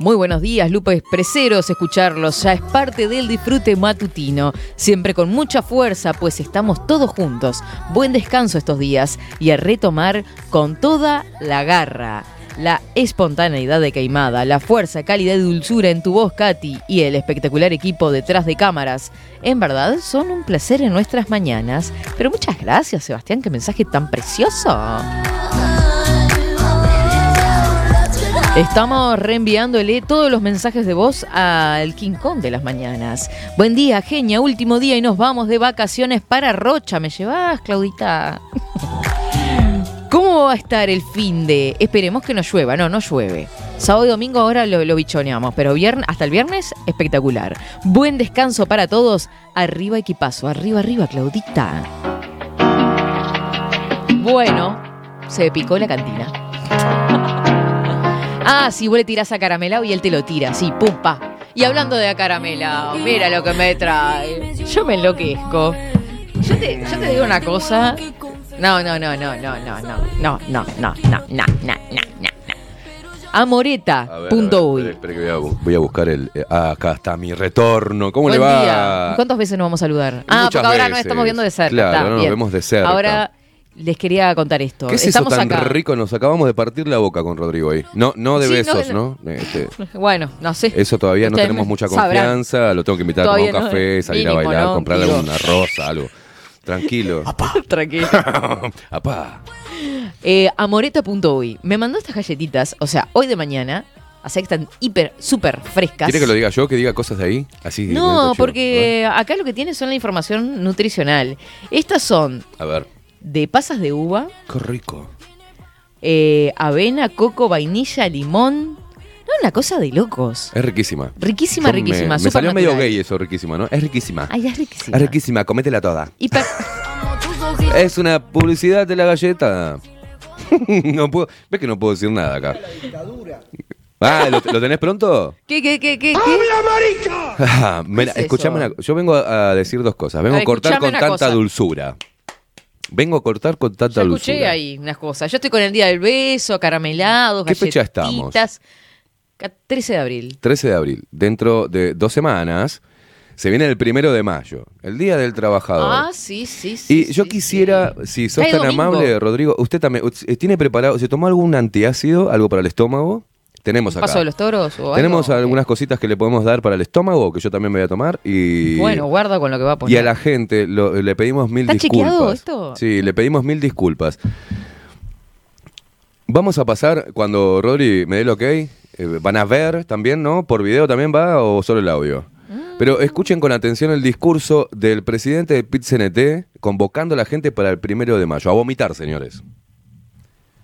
B: Muy buenos días, Lupe Expreseros, escucharlos ya es parte del disfrute matutino, siempre con mucha fuerza, pues estamos todos juntos. Buen descanso estos días y a retomar con toda la garra. La espontaneidad de Queimada, la fuerza, calidad y dulzura en tu voz, Katy, y el espectacular equipo detrás de cámaras. En verdad, son un placer en nuestras mañanas. Pero muchas gracias, Sebastián, qué mensaje tan precioso. Estamos reenviándole todos los mensajes de voz al King Kong de las mañanas. Buen día, genia, último día y nos vamos de vacaciones para Rocha. ¿Me llevas, Claudita? ¿Cómo va a estar el fin de? Esperemos que no llueva. No, no llueve. Sábado y domingo ahora lo, lo bichoneamos, pero viernes, hasta el viernes, espectacular. Buen descanso para todos. Arriba equipazo, arriba, arriba, Claudita. Bueno, se picó la cantina. Ah, si vos le tirás a caramelao y él te lo tira, sí, pum, pa. Y hablando de caramelao, mira lo que me trae. Yo me enloquezco. Yo te, yo te digo una cosa. No, no, no, no, no, no, no, no, no, no, no, no, no, no.
E: A
B: Amoreta.uy.
E: a ver, espere que voy a, bu- voy a buscar el. eh, ah, acá está mi retorno. ¿Cómo
B: Buen
E: le va?
B: día. ¿Cuántas veces nos vamos a saludar? Ah,
E: Muchas
B: porque ahora nos
E: veces.
B: estamos viendo de cerca.
E: Claro,
B: está,
E: nos
B: bien.
E: vemos de cerca.
B: Ahora les quería contar esto.
E: ¿Qué es
B: Estamos
E: eso tan
B: acá.
E: rico? Nos acabamos de partir la boca con Rodrigo ahí. No, no de
B: Sí,
E: besos,
B: no.
E: ¿no? Este,
B: Bueno, no sé.
E: eso todavía no
B: Ustedes
E: tenemos mucha
B: sabrán.
E: confianza. Lo tengo que invitar a tomar un
B: no,
E: café, salir a
B: mínimo,
E: bailar,
B: ¿no?
E: comprarle
B: Digo.
E: una rosa, algo. Tranquilo.
B: Tranquilo.
E: Apá.
B: Eh, amoreta.uy. Me mandó estas galletitas, o sea, hoy de mañana. Así que están hiper, súper frescas.
E: ¿Quiere que lo diga yo? Que diga cosas de ahí? Así.
B: No, porque acá lo que tiene son la información nutricional. Estas son.
E: A ver.
B: De pasas de uva,
E: Qué rico.
B: eh, avena, coco, vainilla, limón. No, una cosa de locos.
E: Es riquísima.
B: Riquísima,
E: Yo me-
B: riquísima.
E: Me,
B: súper
E: salió medio gay eso, riquísima, ¿no? Es riquísima.
B: Ay, es riquísima.
E: Es riquísima, cométela toda.
B: Hiper-
E: Es una publicidad de la galleta. no puedo, ves que no puedo decir nada acá. Ah, ¿lo, lo tenés pronto?
B: ¿Qué, qué, qué, qué? qué?
E: Ah, mira,
B: ¿Qué es
E: escuchame una- yo vengo a, a decir dos cosas. Vengo
B: A
E: cortar con tanta
B: cosa.
E: dulzura. Vengo a cortar con tanta
B: Ya escuché ahí unas cosas. Yo estoy con el día del beso, caramelados,
E: ¿Qué fecha estamos?
B: galletitas. Ca- 13 de abril.
E: 13 de abril. Dentro de dos semanas se viene el primero de mayo, el Día del Trabajador.
B: Ah, sí, sí, sí.
E: Y yo quisiera, si sos
B: Cae
E: tan
B: domingo.
E: amable, Rodrigo, usted también, ¿tiene preparado, se tomó algún antiácido, algo para el estómago? Tenemos acá.
B: ¿Paso de los toros o algo?
E: Tenemos algunas cositas que le podemos dar para el estómago, que yo también me voy a tomar. Y,
B: Bueno, guarda con lo que va a poner.
E: y a la gente lo- le pedimos mil
B: ¿Está
E: disculpas.
B: chequeado esto?
E: Sí, le pedimos mil disculpas. Vamos a pasar, cuando Rodri me dé el ok, eh, van a ver también, ¿no? ¿Por video también va o solo el audio?
B: Mm.
E: Pero escuchen con atención el discurso del presidente de PIT-CNT convocando a la gente para el primero de mayo. A vomitar, señores.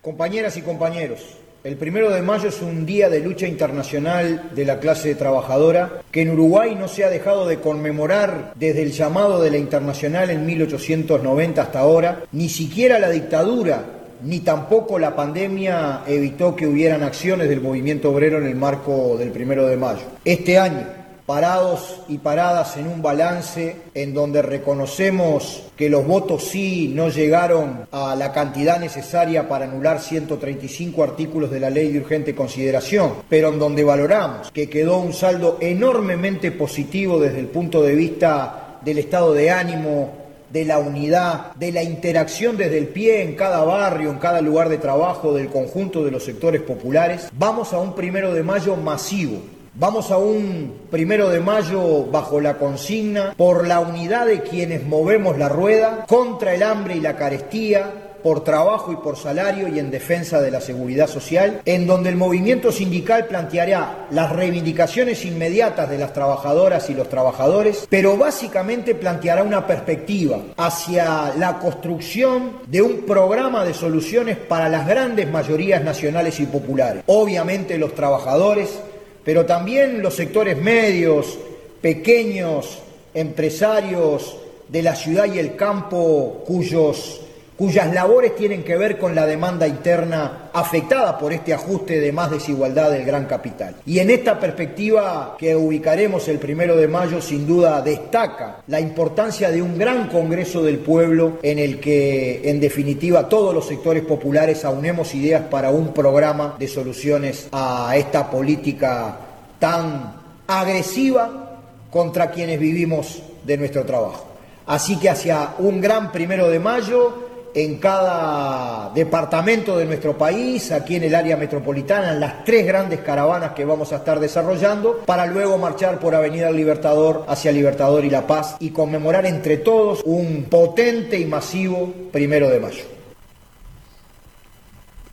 M: Compañeras y compañeros, el primero de mayo es un día de lucha internacional de la clase trabajadora que en Uruguay no se ha dejado de conmemorar desde el llamado de la Internacional en 1890 hasta ahora, ni siquiera la dictadura ni tampoco la pandemia evitó que hubieran acciones del movimiento obrero en el marco del primero de mayo. Este año, parados y paradas en un balance en donde reconocemos que los votos sí no llegaron a la cantidad necesaria para anular 135 artículos de la ley de urgente consideración, pero en donde valoramos que quedó un saldo enormemente positivo desde el punto de vista del estado de ánimo, de la unidad, de la interacción desde el pie en cada barrio, en cada lugar de trabajo del conjunto de los sectores populares, vamos a un primero de mayo masivo. Vamos a un primero de mayo bajo la consigna por la unidad de quienes movemos la rueda, contra el hambre y la carestía, por trabajo y por salario y en defensa de la seguridad social, en donde el movimiento sindical planteará las reivindicaciones inmediatas de las trabajadoras y los trabajadores, pero básicamente planteará una perspectiva hacia la construcción de un programa de soluciones para las grandes mayorías nacionales y populares. Obviamente los trabajadores, pero también los sectores medios, pequeños, empresarios de la ciudad y el campo cuyos, cuyas labores tienen que ver con la demanda interna afectada por este ajuste de más desigualdad del gran capital. Y en esta perspectiva que ubicaremos el primero de mayo, sin duda destaca la importancia de un gran Congreso del Pueblo en el que, en definitiva, todos los sectores populares aunemos ideas para un programa de soluciones a esta política tan agresiva contra quienes vivimos de nuestro trabajo. Así que hacia un gran primero de mayo, en cada departamento de nuestro país, aquí en el área metropolitana, en las tres grandes caravanas que vamos a estar desarrollando, para luego marchar por Avenida Libertador hacia Libertador y La Paz y conmemorar entre todos un potente y masivo primero de mayo.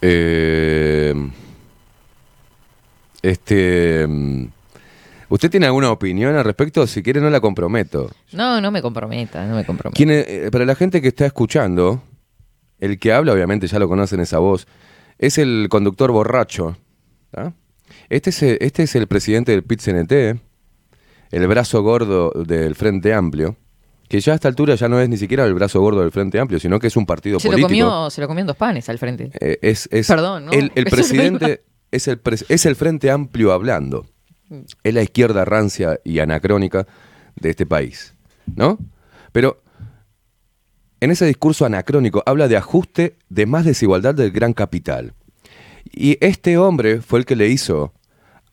E: Eh, este. mm, ¿Usted tiene alguna opinión al respecto? Si quiere, no la comprometo.
B: No, no me comprometa, no me comprometa.
E: ¿Quién es- eh, para la gente que está escuchando, el que habla, obviamente ya lo conocen esa voz, es el conductor borracho. ¿tá? Este, es, el- este es el presidente del PIT-CNT, el brazo gordo del Frente Amplio, que ya a esta altura ya no es ni siquiera el brazo gordo del Frente Amplio, sino que es un partido
B: Se lo,
E: político.
B: comió, se lo comió en dos panes al frente.
E: Eh, es, es
B: Perdón, ¿no?
E: el, presidente es el, es el Frente Amplio hablando. Es la izquierda rancia y anacrónica de este país, ¿no? Pero en ese discurso anacrónico habla de ajuste de más desigualdad del gran capital. Y este hombre fue el que le hizo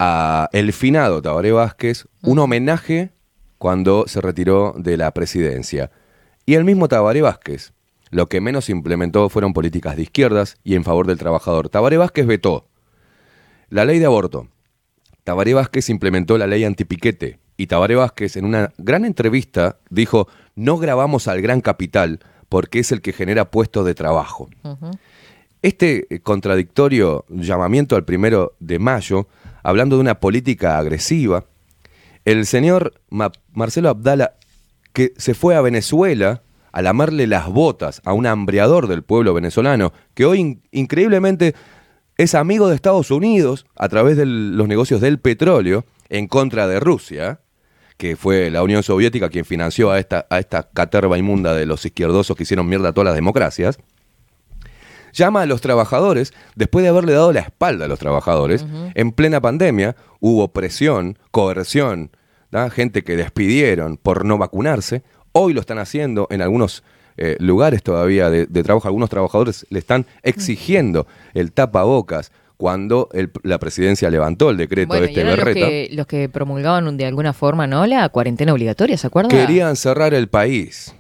E: a el finado Tabaré Vázquez un homenaje cuando se retiró de la presidencia. Y el mismo Tabaré Vázquez, lo que menos implementó fueron políticas de izquierdas y en favor del trabajador. Tabaré Vázquez vetó la ley de aborto. Tabaré Vázquez implementó la ley antipiquete. Y Tabaré Vázquez en una gran entrevista dijo, no grabamos al gran capital porque es el que genera puestos de trabajo. Este eh, contradictorio llamamiento al primero de mayo, hablando de una política agresiva, el señor Ma- Marcelo Abdala, que se fue a Venezuela a lamarle las botas a un hambreador del pueblo venezolano, que hoy in- increíblemente es amigo de Estados Unidos a través de los negocios del petróleo en contra de Rusia, que fue la Unión Soviética quien financió a esta, a esta caterva inmunda de los izquierdosos que hicieron mierda a todas las democracias llama a los trabajadores, después de haberle dado la espalda a los trabajadores, en plena pandemia hubo presión, coerción, ¿da? gente que despidieron por no vacunarse, hoy lo están haciendo en algunos eh, lugares todavía de, de trabajo, algunos trabajadores le están exigiendo el tapabocas cuando el- la presidencia levantó el decreto
B: Bueno,
E: de este
B: eran los
E: berreta.
B: que, los que promulgaban de alguna forma, ¿no? La cuarentena obligatoria, ¿se acuerda?
E: Querían cerrar el país.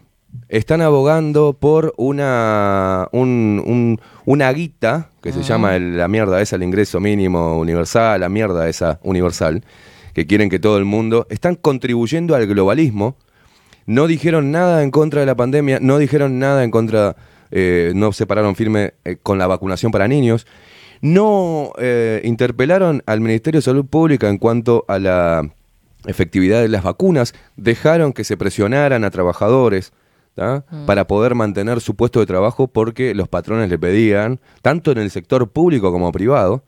E: Están abogando por una, un- un- una guita que se llama el- la mierda esa, el ingreso mínimo universal, la mierda esa universal, que quieren que todo el mundo. Están contribuyendo al globalismo. No dijeron nada en contra de la pandemia, no dijeron nada en contra, eh, no se pararon firme eh, con la vacunación para niños. No eh, interpelaron al Ministerio de Salud Pública en cuanto a la efectividad de las vacunas, dejaron que se presionaran a trabajadores ¿tá? para poder mantener su puesto de trabajo porque los patrones le pedían, tanto en el sector público como privado,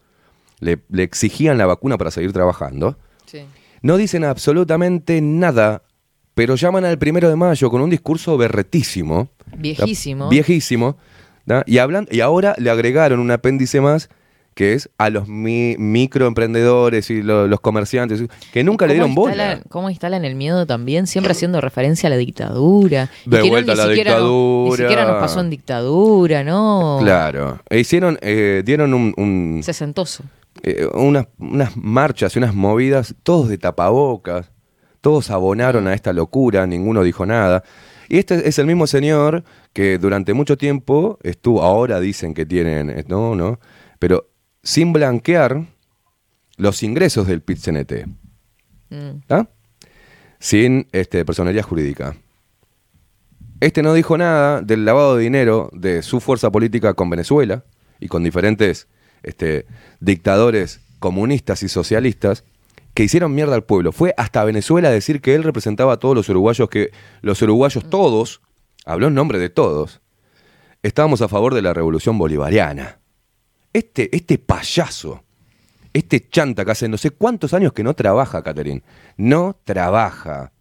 E: le, le exigían la vacuna para seguir trabajando.
B: Sí.
E: No dicen absolutamente nada, pero llaman al primero de mayo con un discurso berretísimo.
B: Viejísimo.
E: Viejísimo. ¿tá? Y, hablan, y ahora le agregaron un apéndice más que es a los mi- microemprendedores y lo- los comerciantes, que nunca le
B: ¿Cómo
E: dieron bola.
B: ¿Cómo instalan el miedo también? Siempre haciendo referencia a la dictadura.
E: De vuelta a la
B: no-
E: dictadura.
B: ni siquiera nos pasó en dictadura, ¿no?
E: Claro. E hicieron, eh, dieron un, un-
B: Sesentoso.
E: eh, unas, unas marchas y unas movidas, todos de tapabocas, todos abonaron a esta locura, ninguno dijo nada. Y este es el mismo señor que durante mucho tiempo estuvo, ahora dicen que tienen, eh, no, no, pero sin blanquear los ingresos del PIT-CNT,
B: Mm.
E: ¿tá? sin este, personería jurídica. Este no dijo nada del lavado de dinero de su fuerza política con Venezuela y con diferentes este, dictadores comunistas y socialistas que hicieron mierda al pueblo. Fue hasta Venezuela a decir que él representaba a todos los uruguayos, que los uruguayos todos, habló en nombre de todos, estábamos a favor de la revolución bolivariana. Este, este payaso, este chanta que hace no sé cuántos años que no trabaja, Caterín. No trabaja.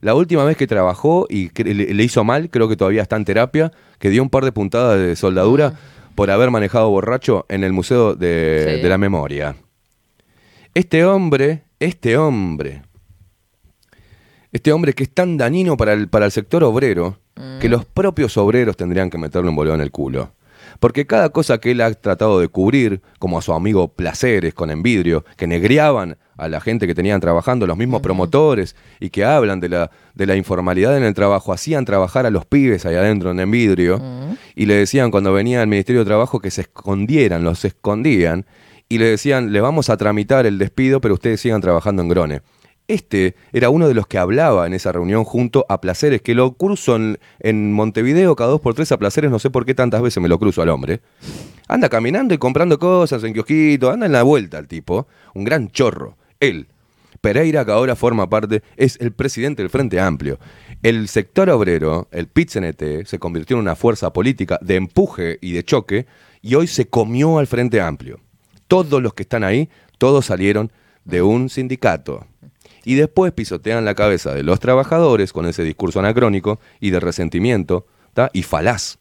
E: La última vez que trabajó y le, hizo mal, creo que todavía está en terapia, que dio un par de puntadas de soldadura por haber manejado borracho en el Museo de,
B: Sí.
E: de la Memoria. Este hombre, este hombre, este hombre que es tan dañino para el, para el sector obrero, que los propios obreros tendrían que meterle un bolón en el culo. Porque cada cosa que él ha tratado de cubrir, como a su amigo Placeres con Envidrio, que negriaban a la gente que tenían trabajando, los mismos promotores, y que hablan de la, de la informalidad en el trabajo, hacían trabajar a los pibes ahí adentro en Envidrio, y le decían cuando venía al Ministerio de Trabajo que se escondieran, los escondían, y le decían, le vamos a tramitar el despido, pero ustedes sigan trabajando en Grone. Este era uno de los que hablaba en esa reunión junto a Placeres, que lo cruzo en, Montevideo cada dos por tres a Placeres, no sé por qué tantas veces me lo cruzo al hombre. Anda caminando y comprando cosas en kiosquito, anda en la vuelta el tipo, un gran chorro. Él, Pereira, que ahora forma parte, es el presidente del Frente Amplio. El sector obrero, el PIT-CNT, se convirtió en una fuerza política de empuje y de choque y hoy se comió al Frente Amplio. Todos los que están ahí, todos salieron de un sindicato. Y después pisotean la cabeza de los trabajadores con ese discurso anacrónico y de resentimiento ¿tá? y falaz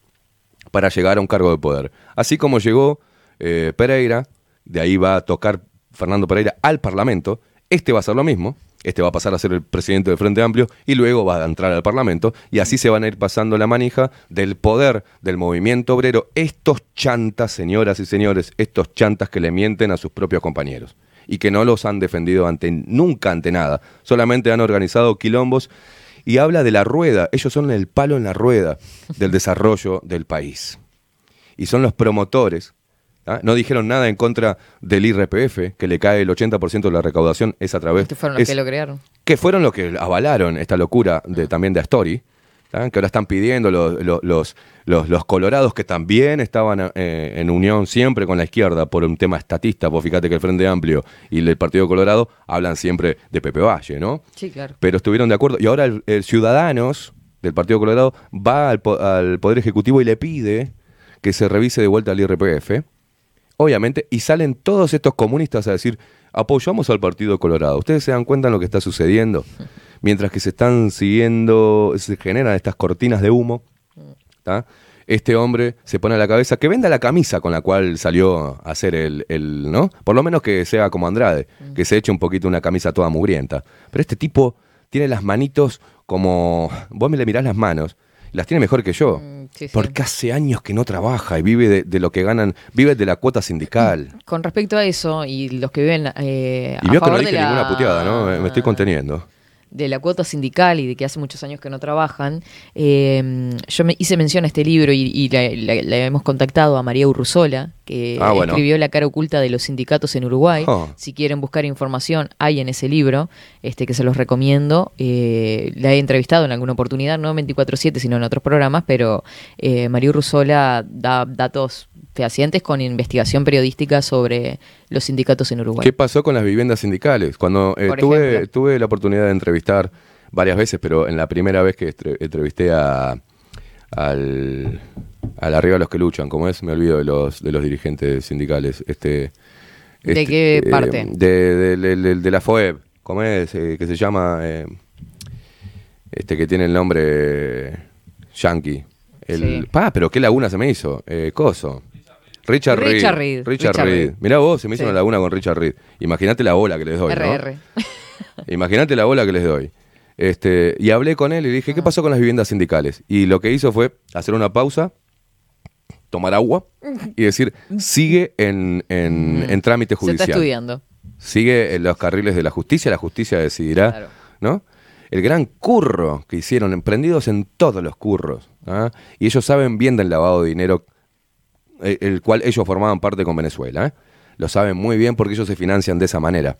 E: para llegar a un cargo de poder. Así como llegó eh, Pereira, de ahí va a tocar Fernando Pereira al Parlamento, este va a hacer lo mismo, este va a pasar a ser el presidente del Frente Amplio y luego va a entrar al Parlamento y así se van a ir pasando la manija del poder del movimiento obrero, estos chantas, señoras y señores, estos chantas que le mienten a sus propios compañeros y que no los han defendido ante nunca ante nada, solamente han organizado quilombos y habla de la rueda, ellos son el palo en la rueda del desarrollo del país. Y son los promotores. ¿ah? No dijeron nada en contra del IRPF, que le cae el 80% de la recaudación, es a través...
B: Que fueron los
E: es-
B: que lo crearon.
E: que fueron los que avalaron esta locura de, también de Astori, ¿tá? que ahora están pidiendo los, los, los, colorados que también estaban eh, en unión siempre con la izquierda por un tema estatista, vos fíjate que el Frente Amplio y el Partido Colorado hablan siempre de Pepe Valle, ¿no?
B: Sí, claro.
E: Pero estuvieron de acuerdo. Y ahora el, el Ciudadanos del Partido Colorado va al, al Poder Ejecutivo y le pide que se revise de vuelta el IRPF, obviamente, y salen todos estos comunistas a decir, apoyamos al Partido Colorado. ¿Ustedes se dan cuenta de lo que está sucediendo? Mientras que se están siguiendo, se generan estas cortinas de humo, ¿tá? este hombre se pone a la cabeza que venda la camisa con la cual salió a hacer el, el, ¿no? Por lo menos que sea como Andrade, que se eche un poquito una camisa toda mugrienta. Pero este tipo tiene las manitos como... Vos me le mirás las manos, las tiene mejor que yo.
B: sí.
E: Porque hace años que no trabaja y vive de, de lo que ganan, vive de la cuota sindical.
B: Con respecto a eso y los que viven eh,
E: Y
B: a
E: vio que no dije
B: de la,
E: ninguna puteada, ¿no? Me, me estoy conteniendo.
B: De la cuota sindical y de que hace muchos años que no trabajan, eh, yo me hice mención a este libro y, y la, la- la hemos contactado a María Urruzola, que
E: Ah, bueno.
B: escribió La cara oculta de los sindicatos en Uruguay.
E: Oh.
B: Si quieren buscar información, hay en ese libro, este que se los recomiendo. Eh, la he entrevistado en alguna oportunidad, no en 24-7, sino en otros programas, pero eh, María Urruzola da datos fehacientes con investigación periodística sobre los sindicatos en Uruguay.
E: ¿Qué pasó con las viviendas sindicales? Cuando eh, tuve, tuve la oportunidad de entrevistar varias veces, pero en la primera vez que entrevisté a, al, al arriba de los que luchan, como es, me olvido de los, de los dirigentes sindicales. Este,
B: ¿De
E: este,
B: qué
E: eh,
B: parte?
E: de, de- de- de- de la FOEB, ¿cómo es? Eh, que se llama, este que tiene el nombre Yankee. El,
B: Sí.
E: Pa, pero qué laguna se me hizo. Eh, coso. Richard Reed.
B: Richard Reed,
E: Richard
B: Richard
E: Reed.
B: Reed.
E: Mirá vos, se me hizo
B: Sí.
E: una laguna con Richard Reed. Imagínate la bola que les doy, ¿no?
B: RR.
E: Imagínate la bola que les doy. Este, y hablé con él y le dije,
B: Ah.
E: ¿qué pasó con las viviendas sindicales? Y lo que hizo fue hacer una pausa, tomar agua y decir, sigue en, en- en trámite
B: Se está
E: judicial.
B: estudiando.
E: Sigue en los carriles de la justicia, la justicia decidirá,
B: Claro.
E: ¿no? El gran curro que hicieron, emprendidos en todos los curros. ¿ah? Y ellos saben bien del lavado de dinero, el cual ellos formaban parte con Venezuela. ¿eh? Lo saben muy bien porque ellos se financian de esa manera.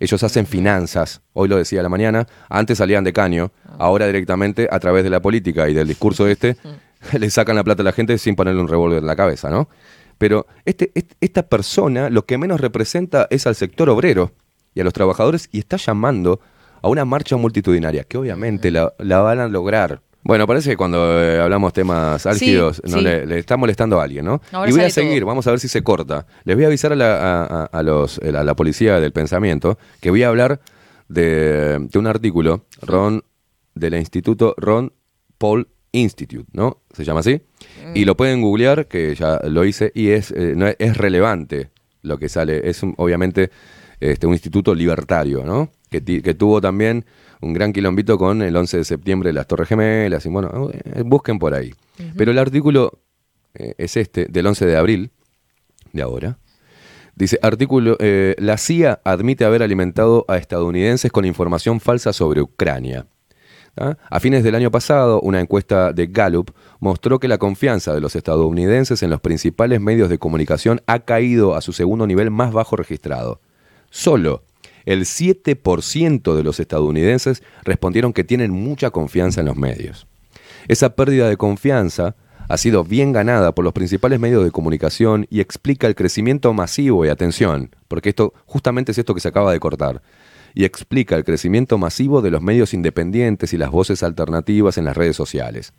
E: Ellos hacen finanzas, hoy lo decía a la mañana, antes salían de caño, ahora directamente a través de la política y del discurso este, le sacan la plata a la gente sin ponerle un revólver en la cabeza, ¿no? Pero este, este- esta persona lo que menos representa es al sector obrero y a los trabajadores y está llamando a una marcha multitudinaria, que obviamente la, la van a lograr. Bueno, parece que cuando eh, hablamos temas álgidos no
B: sí.
E: Le, le está molestando a alguien, ¿no?
B: Ahora
E: y voy a seguir,
B: todo.
E: vamos a ver si se corta. Les voy a avisar a la, a- a- los, a la policía del pensamiento que voy a hablar de, de un artículo Ron, del Instituto Ron Paul Institute, ¿no? Se llama así. Y lo pueden googlear, que ya lo hice, y es, eh, no es, relevante lo que sale. Es un- obviamente este, un instituto libertario, ¿no? Que, que tuvo también un gran quilombito con el 11 de septiembre las Torres Gemelas, y bueno, eh, busquen por ahí. Pero el artículo eh, es este, del 11 de abril, de ahora. Dice, artículo, eh, la CIA admite haber alimentado a estadounidenses con información falsa sobre Ucrania. ¿Ah? A fines del año pasado, una encuesta de Gallup mostró que la confianza de los estadounidenses en los principales medios de comunicación ha caído a su segundo nivel más bajo registrado. Solo el 7% de los estadounidenses respondieron que tienen mucha confianza en los medios. Esa pérdida de confianza ha sido bien ganada por los principales medios de comunicación y explica el crecimiento masivo y atención, porque esto justamente es esto que se acaba de cortar, y explica el crecimiento masivo de los medios independientes y las voces alternativas en las redes sociales.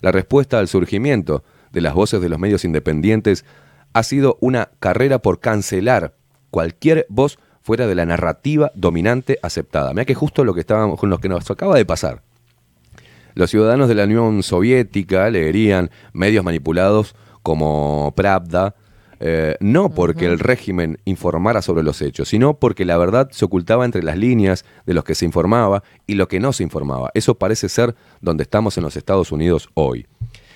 E: La respuesta al surgimiento de las voces de los medios independientes ha sido una carrera por cancelar cualquier voz fuera de la narrativa dominante aceptada. Mira que justo lo que estábamos con lo que nos acaba de pasar. Los ciudadanos de la Unión Soviética leerían medios manipulados como Pravda, eh, no porque el régimen informara sobre los hechos, sino porque la verdad se ocultaba entre las líneas de los que se informaba y lo que no se informaba. Eso parece ser donde estamos en los Estados Unidos hoy.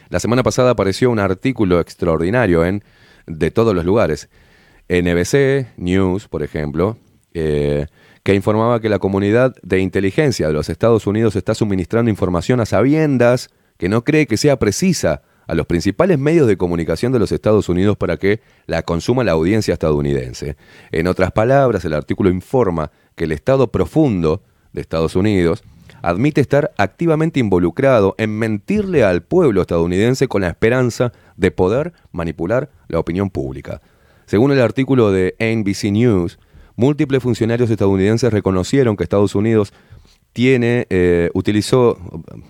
E: La semana pasada apareció un artículo extraordinario en de todos los lugares. NBC News, por ejemplo, eh, que informaba que la comunidad de inteligencia de los Estados Unidos está suministrando información a sabiendas que no cree que sea precisa a los principales medios de comunicación de los Estados Unidos para que la consuma la audiencia estadounidense. En otras palabras, el artículo informa que el Estado profundo de Estados Unidos admite estar activamente involucrado en mentirle al pueblo estadounidense con la esperanza de poder manipular la opinión pública. Según el artículo de NBC News, múltiples funcionarios estadounidenses reconocieron que Estados Unidos tiene, eh, utilizó,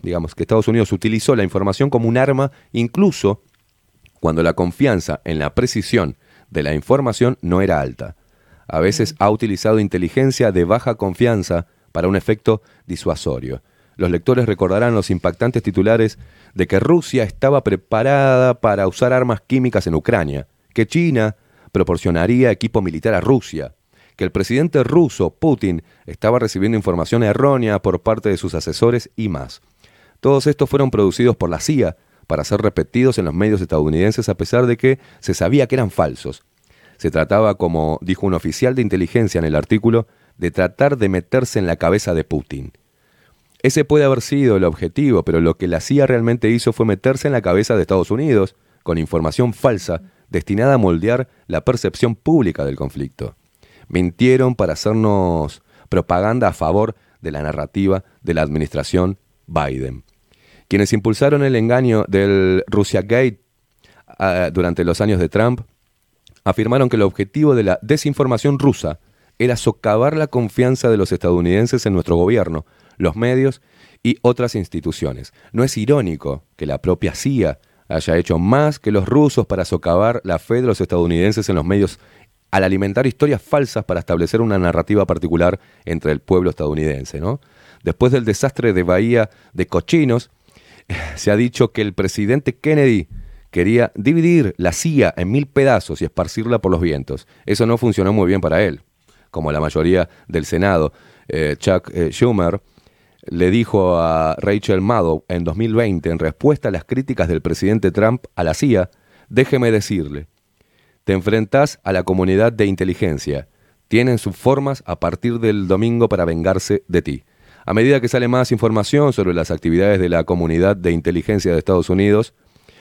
E: digamos, que Estados Unidos utilizó la información como un arma, incluso cuando la confianza en la precisión de la información no era alta. A veces ha utilizado inteligencia de baja confianza para un efecto disuasorio. Los lectores recordarán los impactantes titulares de que Rusia estaba preparada para usar armas químicas en Ucrania, que China proporcionaría equipo militar a Rusia, que el presidente ruso, Putin, estaba recibiendo información errónea por parte de sus asesores y más. Todos estos fueron producidos por la CIA para ser repetidos en los medios estadounidenses a pesar de que se sabía que eran falsos. Se trataba, como dijo un oficial de inteligencia en el artículo, de tratar de meterse en la cabeza de Putin. Ese puede haber sido el objetivo, pero lo que la CIA realmente hizo fue meterse en la cabeza de Estados Unidos con información falsa destinada a moldear la percepción pública del conflicto. Mintieron para hacernos propaganda a favor de la narrativa de la administración Biden. Quienes impulsaron el engaño del Russiagate ah, durante los años de Trump afirmaron que el objetivo de la desinformación rusa era socavar la confianza de los estadounidenses en nuestro gobierno, los medios y otras instituciones. ¿No es irónico que la propia CIA haya hecho más que los rusos para socavar la fe de los estadounidenses en los medios al alimentar historias falsas para establecer una narrativa particular entre el pueblo estadounidense? Después del desastre de Bahía de Cochinos, se ha dicho que el presidente Kennedy quería dividir la CIA en mil pedazos y esparcirla por los vientos. Eso no funcionó muy bien para él. Como la mayoría del Senado, eh, Chuck eh, Schumer le dijo a Rachel Maddow en 2020 en respuesta a las críticas del presidente Trump a la CIA, déjeme decirle, te enfrentás a la comunidad de inteligencia. Tienen sus formas a partir del domingo para vengarse de ti. A medida que sale más información sobre las actividades de la comunidad de inteligencia de Estados Unidos,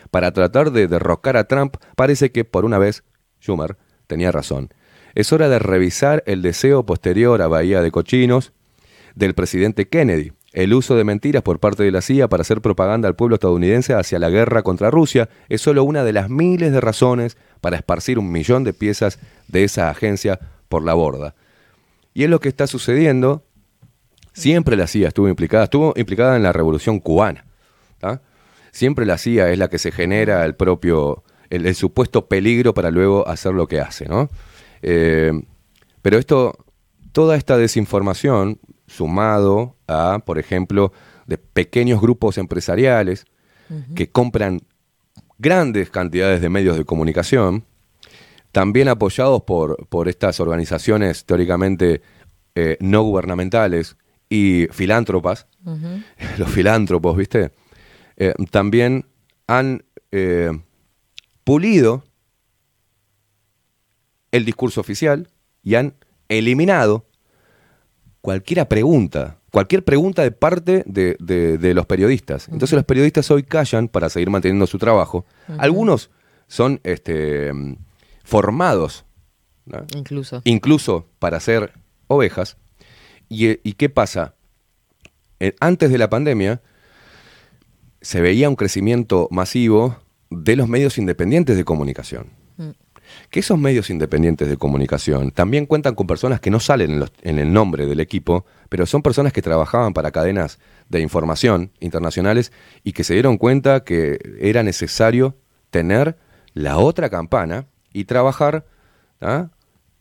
E: para tratar de derrocar a Trump, parece que por una vez Schumer tenía razón. Es hora de revisar el deseo posterior a Bahía de Cochinos del presidente Kennedy, el uso de mentiras por parte de la CIA para hacer propaganda al pueblo estadounidense hacia la guerra contra Rusia es solo una de las miles de razones para esparcir un millón de piezas de esa agencia por la borda. Y es lo que está sucediendo. Siempre la CIA estuvo implicada, estuvo implicada en la revolución cubana. Siempre la CIA es la que se genera el propio, el, el supuesto peligro para luego hacer lo que hace, ¿no? Eh, pero esto, toda esta desinformación, sumado a, por ejemplo, de pequeños grupos empresariales que compran grandes cantidades de medios de comunicación, también apoyados por, por estas organizaciones teóricamente eh, no gubernamentales y filántropas, los filántropos, ¿viste? Eh, también han eh, pulido el discurso oficial y han eliminado cualquier pregunta, cualquier pregunta de parte de, de- de los periodistas. Entonces los periodistas hoy callan para seguir manteniendo su trabajo. Algunos son este, formados, ¿no?
B: Incluso.
E: incluso para ser ovejas. ¿Y, eh, y qué pasa? Eh, antes de la pandemia se veía un crecimiento masivo de los medios independientes de comunicación.
B: Mm.
E: Que esos medios independientes de comunicación también cuentan con personas que no salen en, los- en el nombre del equipo, pero son personas que trabajaban para cadenas de información internacionales y que se dieron cuenta que era necesario tener la otra campana y trabajar. ¿ah?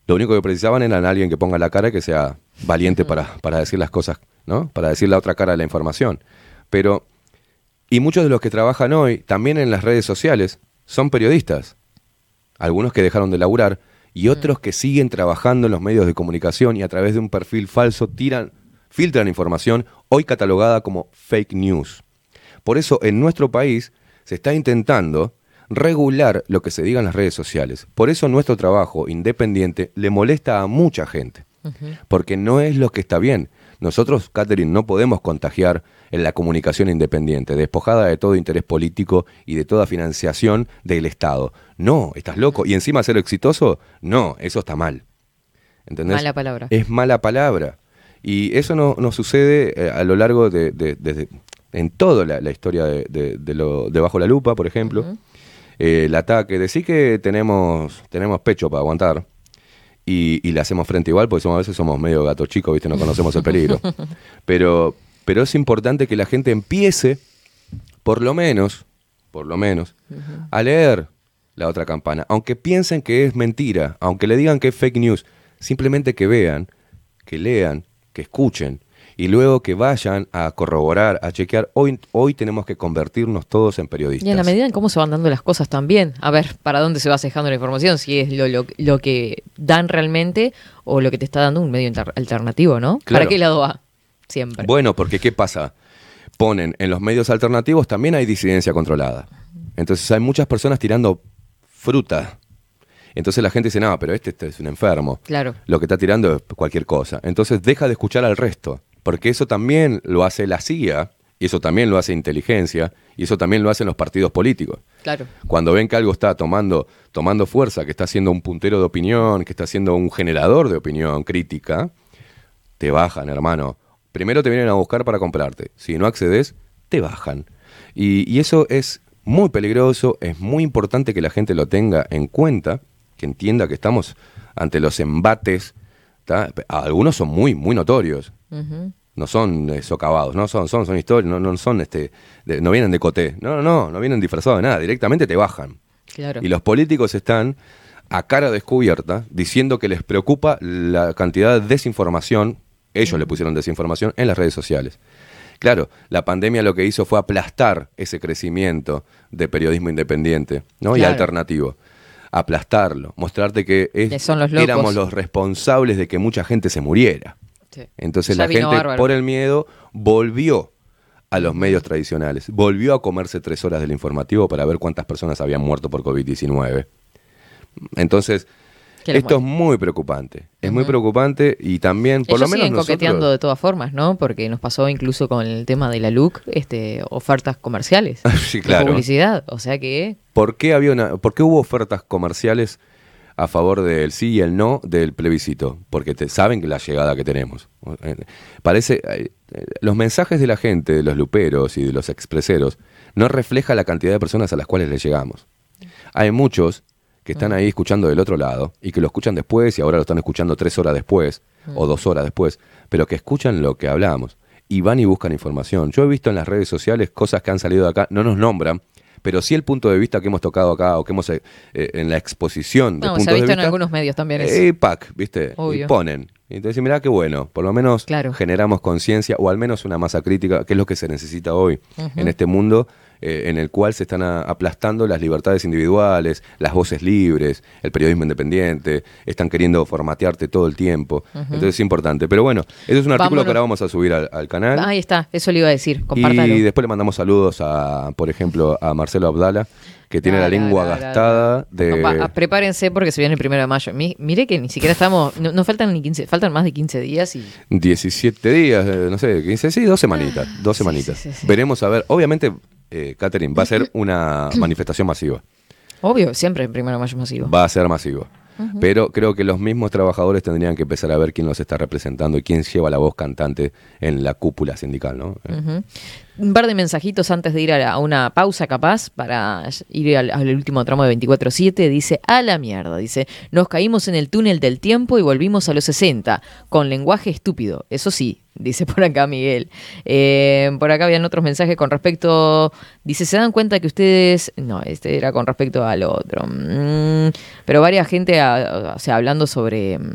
E: Lo único que precisaban era alguien que ponga la cara y que sea valiente para, para decir las cosas, ¿no? Para decir la otra cara de la información. Pero, y muchos de los que trabajan hoy, también en las redes sociales, son periodistas. Algunos que dejaron de laburar y otros que siguen trabajando en los medios de comunicación y a través de un perfil falso tiran, filtran información hoy catalogada como fake news. Por eso en nuestro país se está intentando regular lo que se diga en las redes sociales. Por eso nuestro trabajo independiente le molesta a mucha gente, porque no es lo que está bien. Nosotros, Catherine, no podemos contagiar en la comunicación independiente, despojada de todo interés político y de toda financiación del Estado. No, estás loco. Y encima ser exitoso, no, eso está mal. ¿Entendés?
B: Mala palabra.
E: Es mala palabra. Y eso no, no sucede eh, a lo largo de, en toda la, la historia de, de- de lo de Bajo la Lupa, por ejemplo. Eh, el ataque, decir que tenemos, tenemos pecho para aguantar y, y le hacemos frente igual, porque somos, a veces somos medio gato chico, ¿viste? No conocemos el peligro. Pero, pero es importante que la gente empiece, por lo menos, por lo menos, a leer la otra campana. Aunque piensen que es mentira, aunque le digan que es fake news, simplemente que vean, que lean, que escuchen y luego que vayan a corroborar, a chequear. Hoy, hoy tenemos que convertirnos todos en periodistas.
B: Y en la medida en cómo se van dando las cosas también, a ver para dónde se va cejando la información, si es lo, lo, lo que dan realmente o lo que te está dando un medio alternativo, ¿no?
E: Claro.
B: ¿Para qué lado va? Siempre.
E: Bueno, porque ¿qué pasa? Ponen en los medios alternativos también hay disidencia controlada. Entonces hay muchas personas tirando fruta. Entonces la gente dice, no, pero este, este es un enfermo.
B: Claro.
E: Lo que está tirando es cualquier cosa. Entonces deja de escuchar al resto. Porque eso también lo hace la CIA, y eso también lo hace inteligencia, y eso también lo hacen los partidos políticos.
B: Claro.
E: Cuando ven que algo está tomando, tomando fuerza, que está siendo un puntero de opinión, que está siendo un generador de opinión crítica, te bajan, hermano. Primero te vienen a buscar para comprarte. Si no accedes, te bajan. Y, y eso es muy peligroso, es muy importante que la gente lo tenga en cuenta, que entienda que estamos ante los embates. ¿tá? Algunos son muy, muy notorios. No son eh, socavados, no son, son, son historias, no, no son este, de- no vienen de coté, no, no, no, no vienen disfrazados de nada, directamente te bajan.
B: Claro.
E: Y los políticos están a cara descubierta diciendo que les preocupa la cantidad de desinformación, ellos le pusieron desinformación en las redes sociales. Claro, la pandemia lo que hizo fue aplastar ese crecimiento de periodismo independiente ¿no? y alternativo. Aplastarlo, mostrarte que, es-
B: Que son los
E: éramos los responsables de que mucha gente se muriera.
B: Sí.
E: Entonces
B: Ya
E: la gente,
B: bárbaro.
E: por el miedo, volvió a los medios tradicionales. Volvió a comerse tres horas del informativo para ver cuántas personas habían muerto por COVID-19. Entonces, esto es muy preocupante. Es muy preocupante y también, por
B: Ellos
E: lo menos
B: siguen coqueteando
E: nosotros...
B: de todas formas, ¿no? Porque nos pasó incluso con el tema de la LUC, este, ofertas comerciales.
E: Sí, claro.
B: publicidad. O sea que
E: ¿Por qué, había una, ¿Por qué hubo ofertas comerciales a favor del sí y el no del plebiscito, porque te, saben que la llegada que tenemos. Parece, eh, los mensajes de la gente, de los luperos y de los expreseros, no refleja la cantidad de personas a las cuales le llegamos. Hay muchos que están ahí escuchando del otro lado y que lo escuchan después y ahora lo están escuchando tres horas después o dos horas después, pero que escuchan lo que hablamos y van y buscan información. Yo he visto en las redes sociales cosas que han salido de acá, no nos nombran, pero sí el punto de vista que hemos tocado acá o que hemos eh, eh, en la exposición de
B: No,
E: puntos
B: se ha visto
E: de
B: en algunos medios también eso.
E: Eh, pack, ¿viste?
B: Obvio.
E: Y ponen. Y entonces, mirá qué bueno, por lo menos
B: Claro.
E: generamos conciencia o al menos una masa crítica, que es lo que se necesita hoy en este mundo eh, en el cual se están a- aplastando las libertades individuales, las voces libres, el periodismo independiente, están queriendo formatearte todo el tiempo. Entonces es importante. Pero bueno, eso es un artículo
B: Vámonos.
E: que ahora vamos a subir al, al canal.
B: Ahí está, eso le iba a decir, compártalo.
E: Y después le mandamos saludos a, por ejemplo, a Marcelo Abdala, que tiene
B: La,
E: lengua
B: la, la,
E: gastada de...
B: Va, a- prepárense porque se viene el primero de mayo. Mi- mire que ni siquiera estamos, no, no faltan ni 15, faltan más de 15 días y
E: 17 días, eh, no sé, 15, sí, dos semanitas, dos semanitas.
B: sí, sí.
E: Veremos a ver, obviamente, eh, Catherine, va a ser una manifestación masiva,
B: obvio, siempre el primero de mayo es masivo.
E: va a ser Pero creo que los mismos trabajadores tendrían que empezar a ver quién los está representando y quién lleva la voz cantante en la cúpula sindical, ¿no?
B: Ujú. Un par de mensajitos antes de ir a, la- a una pausa capaz para ir al, al último tramo de 24-7. Dice, a la mierda. Dice, nos caímos en el túnel del tiempo y volvimos a los 60, con lenguaje estúpido. Eso sí, dice por acá Miguel. Eh, por acá habían otros mensajes con respecto... Dice, ¿se dan cuenta que ustedes... No, este era con respecto al otro. Mm, pero varias gente, ah, o sea, hablando sobre mm,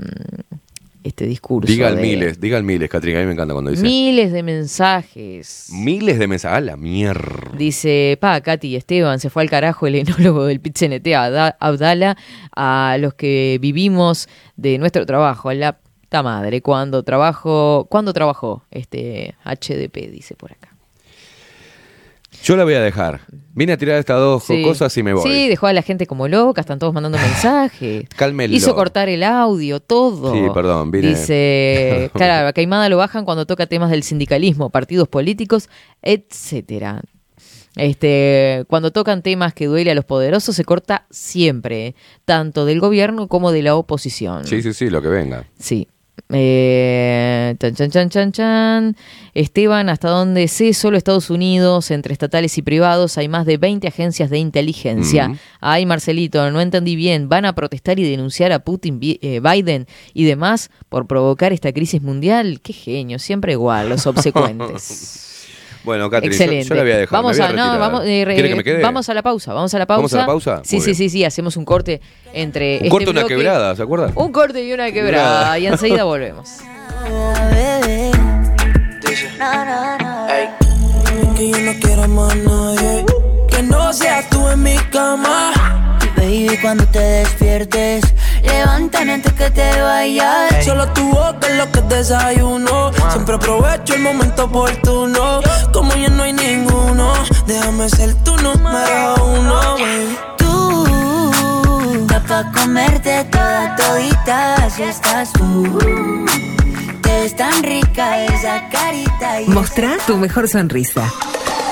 B: este discurso.
E: Diga el
B: de-
E: miles, diga el miles, Catherine, a mí me encanta cuando dice...
B: Miles de mensajes.
E: Miles de mensajes, a la mierda.
B: Dice, pa, Katy Esteban, se fue al carajo el enólogo del PITCNT Abda- Abdala a los que vivimos de nuestro trabajo, a la puta madre, cuando trabajo, ¿cuándo trabajó este HDP? Dice por acá.
E: Yo la voy a dejar. Vine a tirar estas dos
B: Sí.
E: cosas y me voy.
B: Sí, dejó a la gente como loca, están todos mandando mensajes.
E: Cálmelo.
B: Hizo cortar el audio, todo.
E: Sí, perdón, vine-
B: Dice, claro, a Caimada lo bajan cuando toca temas del sindicalismo, partidos políticos, etcétera. Este, cuando tocan temas que duele a los poderosos, se corta siempre, tanto del gobierno como de la oposición.
E: Sí, sí, sí, lo que venga.
B: Sí. Eh, chan, chan, chan, chan, chan. Esteban, hasta donde sé, solo Estados Unidos, entre estatales y privados, hay más de 20 agencias de inteligencia. Ay, Marcelito, no entendí bien. ¿Van a protestar y denunciar a Putin, eh, Biden y demás por provocar esta crisis mundial? Qué genio, siempre igual, los obsecuentes.
E: Bueno, Catherine, yo-
B: Excelente.
E: Yo, la voy a dejar.
B: Vamos a, no, vamos, eh, re-
E: ¿Quiere que me quede?
B: vamos a la pausa, vamos a la pausa.
E: ¿Vamos a la pausa?
B: Sí,
E: Muy
B: sí,
E: bien.
B: sí, sí, hacemos un corte entre
E: Un
B: este
E: corte, una
B: bloque-
E: quebrada, ¿se acuerdan?
B: Un corte y una quebrada y enseguida volvemos.
N: Que yo no quiero más nadie. Que no seas tú en mi cama.
O: Baby, cuando te despiertes, levántame antes que te vayas.
N: Solo tu boca es lo que desayuno. Siempre aprovecho el momento oportuno. Como ya no hay ninguno, déjame ser tu número uno, baby.
O: Tú, pa' comerte toda todita si estás tú. Te ves tan rica esa carita y
H: Mostrá tu mejor sonrisa.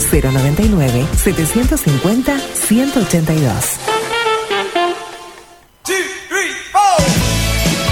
H: 099-750-182.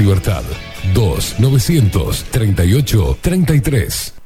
A: Libertad. 2-938-33.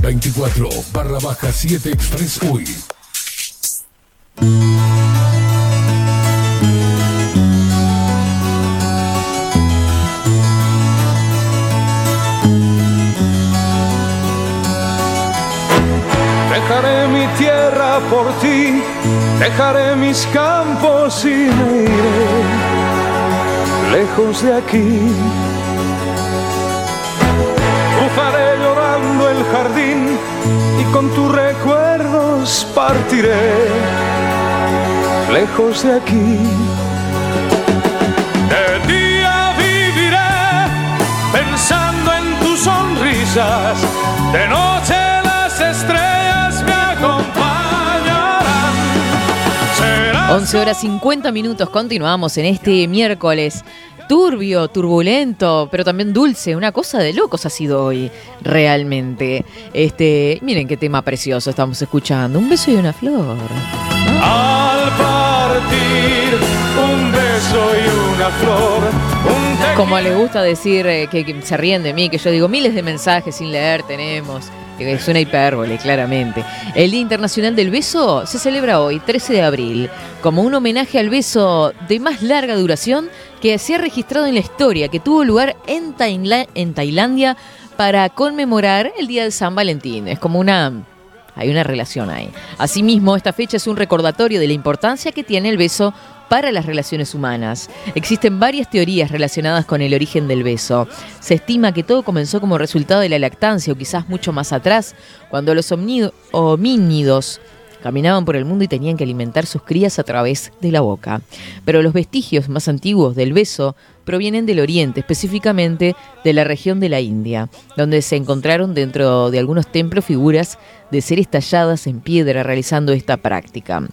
A: 24 barra baja 7 Express UI.
P: Dejaré mi tierra por ti, dejaré mis campos y me iré lejos de aquí. Cruzaré llorando el jardín con tus recuerdos partiré lejos de aquí. De día viviré pensando en tus sonrisas, de noche las estrellas me acompañarán. Será
B: 11 horas 50 minutos, continuamos en este miércoles. Turbio, turbulento, pero también dulce. Una cosa de locos ha sido hoy, realmente. Este, miren qué tema precioso estamos escuchando. Un beso y una flor.
P: Al partir un beso y una flor, un
B: Como les gusta decir eh, que, que se ríen de mí, que yo digo miles de mensajes sin leer tenemos, es una hipérbole, claramente. El Día Internacional del Beso se celebra hoy, 13 de abril, como un homenaje al beso de más larga duración que se ha registrado en la historia, que tuvo lugar en, Taila- en Tailandia para conmemorar el Día de San Valentín. Es como una hay una relación ahí. Asimismo, esta fecha es un recordatorio de la importancia que tiene el beso para las relaciones humanas. Existen varias teorías relacionadas con el origen del beso. Se estima que todo comenzó como resultado de la lactancia o quizás mucho más atrás, cuando los homínidos caminaban por el mundo y tenían que alimentar sus crías a través de la boca. Pero los vestigios más antiguos del beso provienen del oriente, específicamente de la región de la India, donde se encontraron dentro de algunos templos figuras de seres talladas en piedra realizando esta práctica.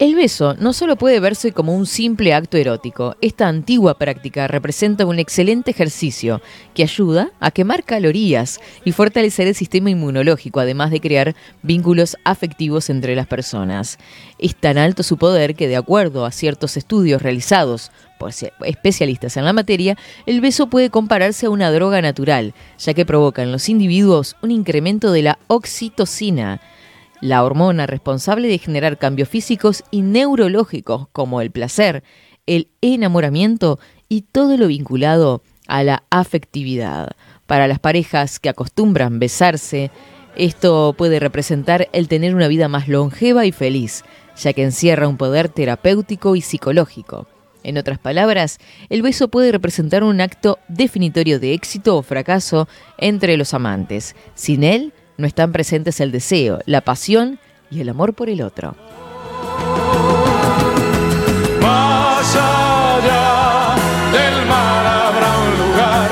B: El beso no solo puede verse como un simple acto erótico, esta antigua práctica representa un excelente ejercicio que ayuda a quemar calorías y fortalecer el sistema inmunológico, además de crear vínculos afectivos entre las personas. Es tan alto su poder que, de acuerdo a ciertos estudios realizados por especialistas en la materia, el beso puede compararse a una droga natural, ya que provoca en los individuos un incremento de la oxitocina, la hormona responsable de generar cambios físicos y neurológicos como el placer, el enamoramiento y todo lo vinculado a la afectividad. Para las parejas que acostumbran besarse, esto puede representar el tener una vida más longeva y feliz, ya que encierra un poder terapéutico y psicológico. En otras palabras, el beso puede representar un acto definitorio de éxito o fracaso entre los amantes. Sin él, no están presentes el deseo, la pasión y el amor por el otro.
P: Más allá del mar habrá un lugar.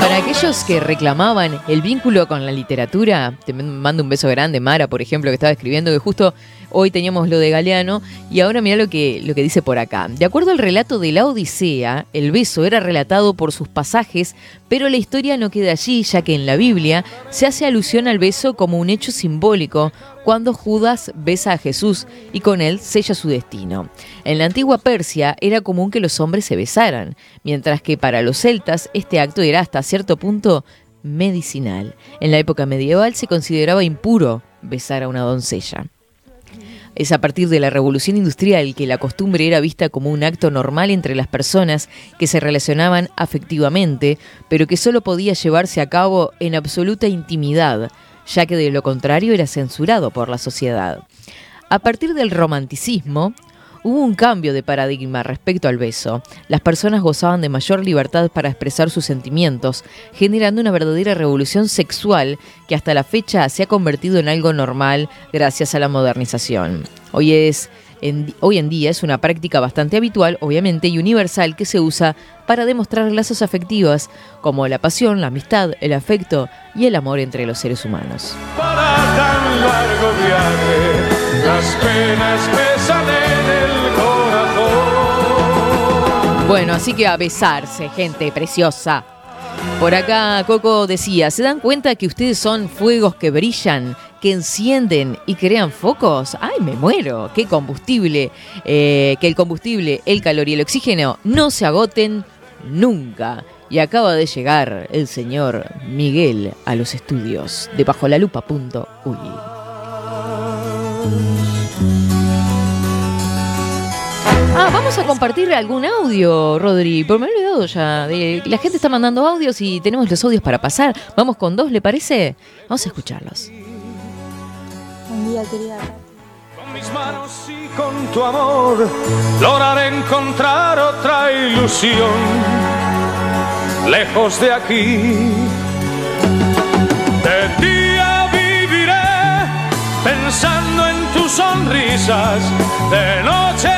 B: Para aquellos que reclamaban el vínculo con la literatura, te mando un beso grande, Mara, por ejemplo, que estaba escribiendo, que justo Hoy teníamos lo de Galeano y ahora mira lo que, lo que dice por acá. De acuerdo al relato de la Odisea, el beso era relatado por sus pasajes, pero la historia no queda allí, ya que en la Biblia se hace alusión al beso como un hecho simbólico cuando Judas besa a Jesús y con él sella su destino. En la antigua Persia era común que los hombres se besaran, mientras que para los celtas este acto era hasta cierto punto medicinal. En la época medieval se consideraba impuro besar a una doncella. Es a partir de la revolución industrial que la costumbre era vista como un acto normal entre las personas que se relacionaban afectivamente, pero que solo podía llevarse a cabo en absoluta intimidad, ya que de lo contrario era censurado por la sociedad. A partir del romanticismo, hubo un cambio de paradigma respecto al beso. Las personas gozaban de mayor libertad para expresar sus sentimientos, generando una verdadera revolución sexual que hasta la fecha se ha convertido en algo normal gracias a la modernización. Hoy es en- hoy en día es una práctica bastante habitual, obviamente, y universal que se usa para demostrar lazos afectivos como la pasión, la amistad, el afecto y el amor entre los seres humanos. Bueno, así que a besarse, gente preciosa. Por acá Coco decía, ¿se dan cuenta que ustedes son fuegos que brillan, que encienden y crean focos? ¡Ay, me muero! ¡Qué combustible! Eh, que el combustible, el calor y el oxígeno no se agoten nunca. Y acaba de llegar el señor Miguel a los estudios de Bajo la Lupa.uy. Ah, vamos a compartir algún audio, Rodri, porque me he olvidado ya. de- la gente está mandando audios y tenemos los audios para pasar. Vamos con dos, ¿le parece? Vamos a escucharlos.
Q: Buen día, querida.
P: Con mis manos y con tu amor lograré encontrar otra ilusión lejos de aquí. De día viviré pensando en tus sonrisas, de noche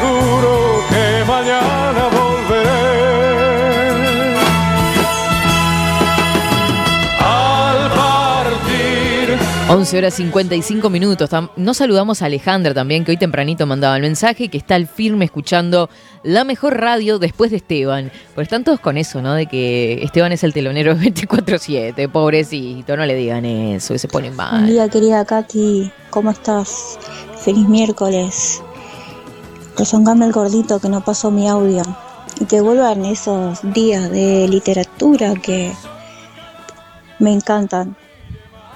P: juro que mañana volveré. Al partir.
B: 11 horas 55 minutos. Nos saludamos a Alejandra también, que hoy tempranito mandaba el mensaje, que está al firme escuchando la mejor radio después de Esteban. Pues están todos con eso, ¿no? De que Esteban es el telonero 24-7, pobrecito, no le digan eso, que se pone
Q: Buen
B: mal.
Q: día, querida Katy. ¿Cómo estás? Feliz miércoles. Rezongame el gordito que no pasó mi audio. Y que vuelvan esos días de literatura que me encantan.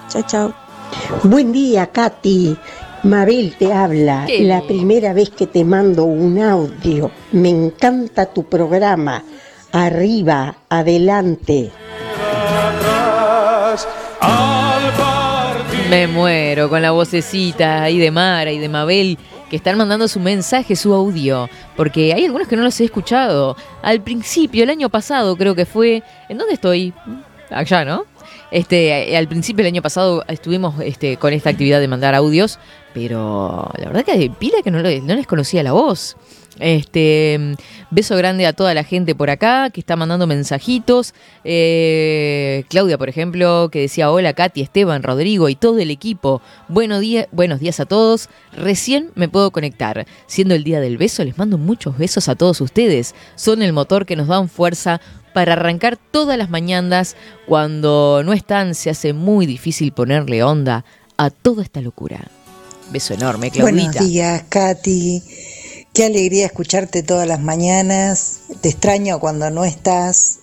Q: Chao, chao.
R: Buen día, Katy. Mabel te habla.
Q: Qué
R: La primera vez que te mando un audio. Me encanta tu programa. Arriba, adelante.
B: Me muero con la vocecita ahí de Mara y de Mabel que están mandando su mensaje, su audio, porque hay algunos que no los he escuchado. Al principio, el año pasado creo que fue... ¿En dónde estoy? Allá, ¿no? Este, al principio del año pasado estuvimos este, con esta actividad de mandar audios, pero la verdad que pila que no, no les conocía la voz. Este, beso grande a toda la gente por acá que está mandando mensajitos. Eh, Claudia, por ejemplo, que decía hola Katy, Esteban, Rodrigo y todo el equipo. Buenos días, buenos días a todos. Recién me puedo conectar. Siendo el día del beso, les mando muchos besos a todos ustedes. Son el motor que nos dan fuerza para arrancar todas las mañanas. Cuando no están, se hace muy difícil ponerle onda a toda esta locura. Beso enorme, Claudita.
S: Buenos días, Katy. Qué alegría escucharte todas las mañanas. Te extraño cuando no estás.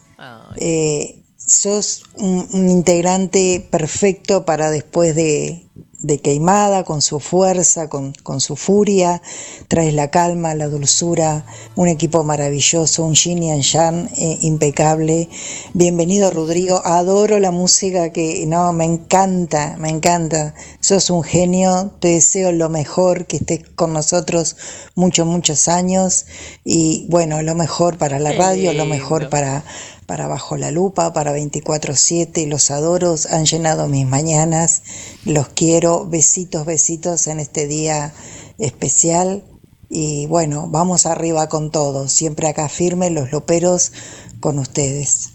S: Eh, sos un, un integrante perfecto para después de, de Queimada, con su fuerza, con, con su furia. Traes la calma, la dulzura, un equipo maravilloso, un yin y yang eh, impecable. Bienvenido, Rodrigo. Adoro la música que, no, me encanta, me encanta. Sos un genio. Te deseo lo mejor, que estés con nosotros muchos, muchos años. Y bueno, lo mejor para la radio, lo mejor para, para Bajo la Lupa, para 24-7. Los adoro, han llenado mis mañanas. Los quiero. Besitos, besitos en este día especial. Y bueno, vamos arriba con todo. Siempre acá firme los loperos con ustedes.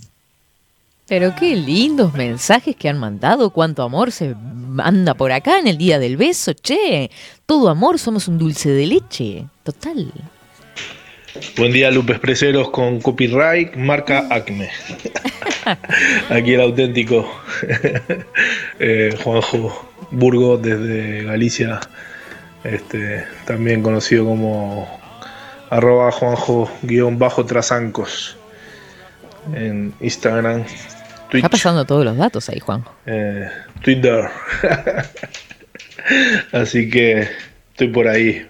B: Pero qué lindos mensajes que han mandado, cuánto amor se manda por acá en el día del beso, che. Todo amor, somos un dulce de leche. Total.
T: Buen día, Lupe Expreseros con copyright, marca Acme. Aquí el auténtico eh, Juanjo Burgo desde Galicia, este, también conocido como arroba Juanjo-trasancos en Instagram, Twitch,
B: Está pasando todos los datos ahí, Juan.
T: eh, Twitter. Así que estoy por ahí,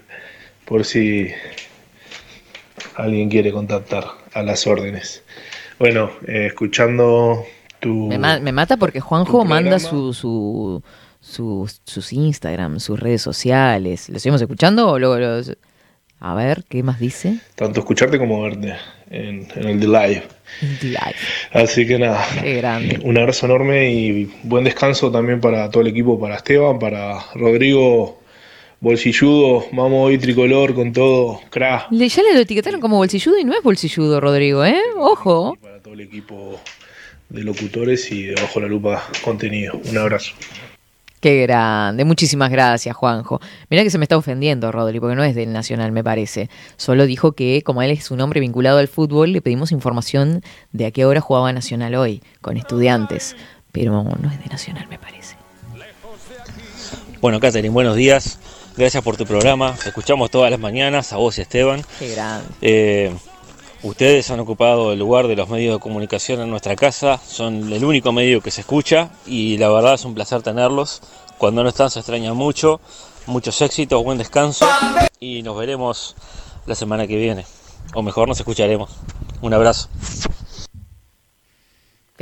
T: por si alguien quiere contactar a las órdenes. Bueno, eh, escuchando tu...
B: Me, ma- me mata porque Juanjo manda su, su, su- sus Instagram, sus redes sociales. ¿Lo seguimos escuchando o luego los- A ver, ¿qué más dice?
T: Tanto escucharte como verte en, en el The Live.
B: Live.
T: Así que nada,
B: Qué grande.
T: un abrazo enorme y buen descanso también para todo el equipo, para Esteban, para Rodrigo Bolsilludo, vamos hoy tricolor con todo, crack.
B: Le- ya le lo etiquetaron como bolsilludo y no es bolsilludo, Rodrigo, ¿eh? Ojo.
T: todo el equipo de locutores y de Bajo la Lupa contenido. Un abrazo.
B: Qué grande. Muchísimas gracias, Juanjo. Mirá que se me está ofendiendo, Rodri, porque no es del Nacional, me parece. Solo dijo que, como él es un hombre vinculado al fútbol, le pedimos información de a qué hora jugaba Nacional hoy, con estudiantes. Pero no es de Nacional, me parece.
U: Bueno, Catherine, buenos días. Gracias por tu programa. Te escuchamos todas las mañanas, a vos y Esteban.
B: Qué grande.
U: Eh, ustedes han ocupado el lugar de los medios de comunicación en nuestra casa. Son el único medio que se escucha y la verdad es un placer tenerlos. Cuando no están se extraña mucho. Muchos éxitos, buen descanso y nos veremos la semana que viene. O mejor nos escucharemos. Un abrazo.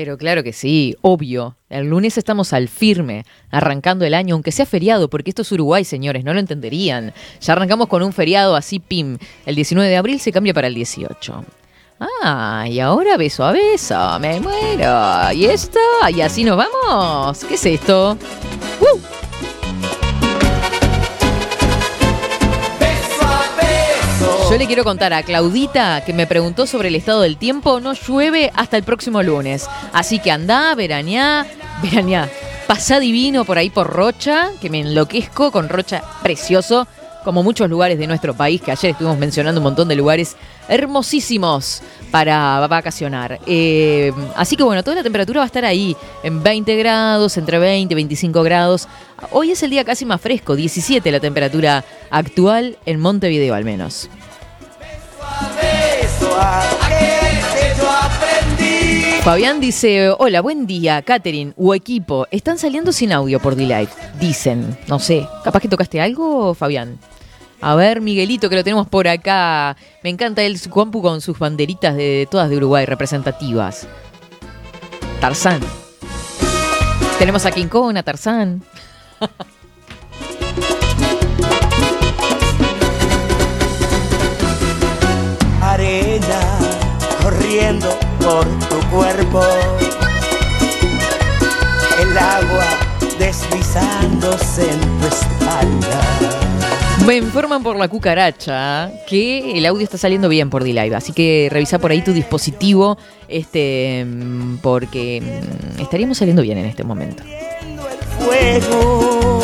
B: Pero claro que sí, obvio. El lunes estamos al firme, arrancando el año, aunque sea feriado, porque esto es Uruguay, señores, no lo entenderían. Ya arrancamos con un feriado así, pim. El 19 de abril se cambia para el 18. Ah, y ahora beso a beso, me muero. ¿Y esto? ¿Y así nos vamos? ¿Qué es esto? ¡Uh! Yo le quiero contar a Claudita que me preguntó sobre el estado del tiempo. No llueve hasta el próximo lunes. Así que andá, veraneá, veraneá. Pasá divino por ahí por Rocha, que me enloquezco con Rocha precioso, como muchos lugares de nuestro país, que ayer estuvimos mencionando un montón de lugares hermosísimos para vacacionar. Eh, así que bueno, toda la temperatura va a estar ahí, en 20 grados, entre 20 y 25 grados. Hoy es el día casi más fresco, 17 la temperatura actual en Montevideo al menos. Fabián dice, hola, buen día, Catherine o equipo, están saliendo sin audio por D-Live, dicen, no sé, capaz que tocaste algo, Fabián. A ver, Miguelito, que lo tenemos por acá. Me encanta el compu con sus banderitas de todas de Uruguay representativas. Tarzán. Tenemos a King Kong, a Tarzán.
I: corriendo por tu cuerpo. El agua deslizándose en tu espalda.
B: Me informan por la cucaracha que el audio está saliendo bien por D-Live, así que revisa por ahí tu dispositivo, este, porque mm, estaríamos saliendo bien en este momento.
I: Fuego.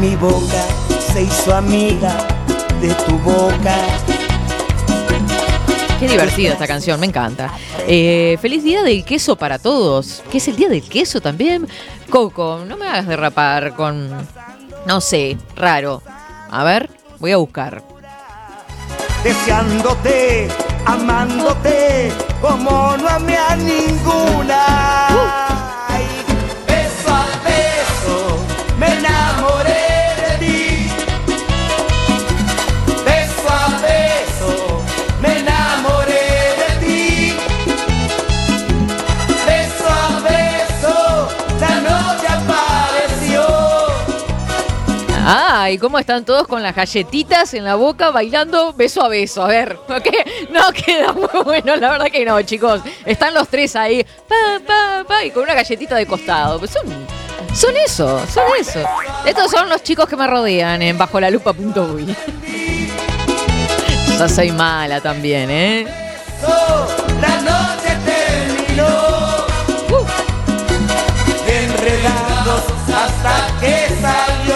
I: Mi boca se hizo amiga de tu boca.
B: Qué divertida esta canción, me encanta. Eh, feliz día del queso para todos. ¿Qué es el día del queso también? Coco, no me hagas derrapar con, no sé, raro. A ver, voy a buscar.
I: Deseándote, amándote, como no amé a ninguna. Ay,
B: Ay, ¿cómo están todos con las galletitas en la boca bailando beso a beso? A ver, ¿no, que- no queda muy bueno, la verdad que no, chicos. Están los tres ahí, pa, pa, pa, y con una galletita de costado. Pues son, Son eso, son eso. Estos son los chicos que me rodean en bajo la lupa.uy. Yo soy mala también, ¿eh?
G: La noche terminó. Enredados hasta que salió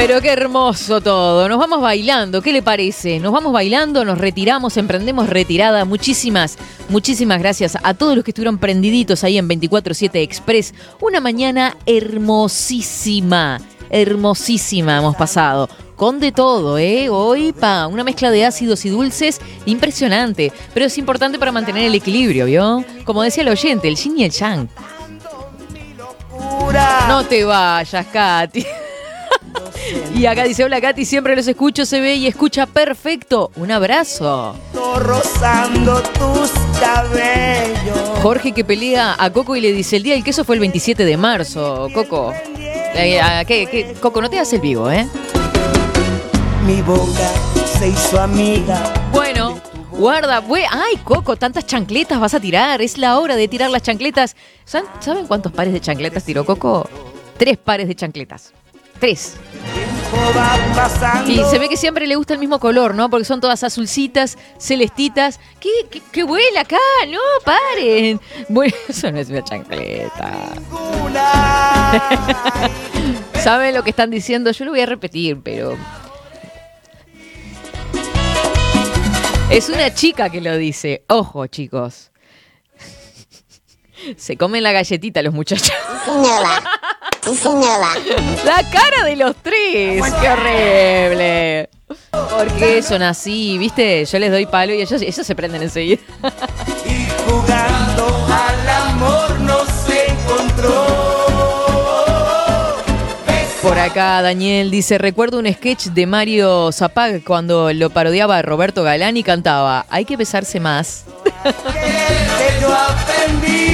B: Pero qué hermoso todo. Nos vamos bailando. ¿Qué le parece? Nos vamos bailando, nos retiramos, emprendemos retirada. Muchísimas, muchísimas gracias a todos los que estuvieron prendiditos ahí en 24-7 Express. Una mañana hermosísima. Hermosísima hemos pasado. Con de todo, ¿eh? Hoy, pa, una mezcla de ácidos y dulces impresionante. Pero es importante para mantener el equilibrio, ¿vio? Como decía el oyente, el yin y el yang. No te vayas, Katy. Y acá dice, hola Katy, siempre los escucho, se ve y escucha perfecto. Un abrazo.
G: rozando tus cabellos.
B: Jorge que pelea a Coco y le dice, el día del queso fue el 27 de marzo, Coco. Eh, ah, ¿qué- qué? Coco, no te hagas el vivo, ¿eh?
G: Mi boca se hizo amiga.
B: Bueno, guarda, bue- ay, Coco, tantas chancletas vas a tirar, es la hora de tirar las chancletas. ¿Saben, saben cuántos pares de chancletas tiró Coco? Tres pares de chancletas. Tres. Y se ve que siempre le gusta el mismo color, ¿no? Porque son todas azulcitas, celestitas. ¿Qué, qué, qué acá? No, paren. Bueno, eso no es una chancleta. ¿Saben lo que están diciendo? Yo lo voy a repetir, pero... Es una chica que lo dice. Ojo, chicos. Se comen la galletita los muchachos. La cara de los tres. ¡Qué horrible! Porque son así, ¿viste? Yo les doy palo y ellos, ellos se prenden enseguida.
G: Jugando al amor no se encontró.
B: Por acá Daniel dice, recuerdo un sketch de Mario Zapag cuando lo parodiaba a Roberto Galán y cantaba, hay que besarse más.
G: Que yo aprendí.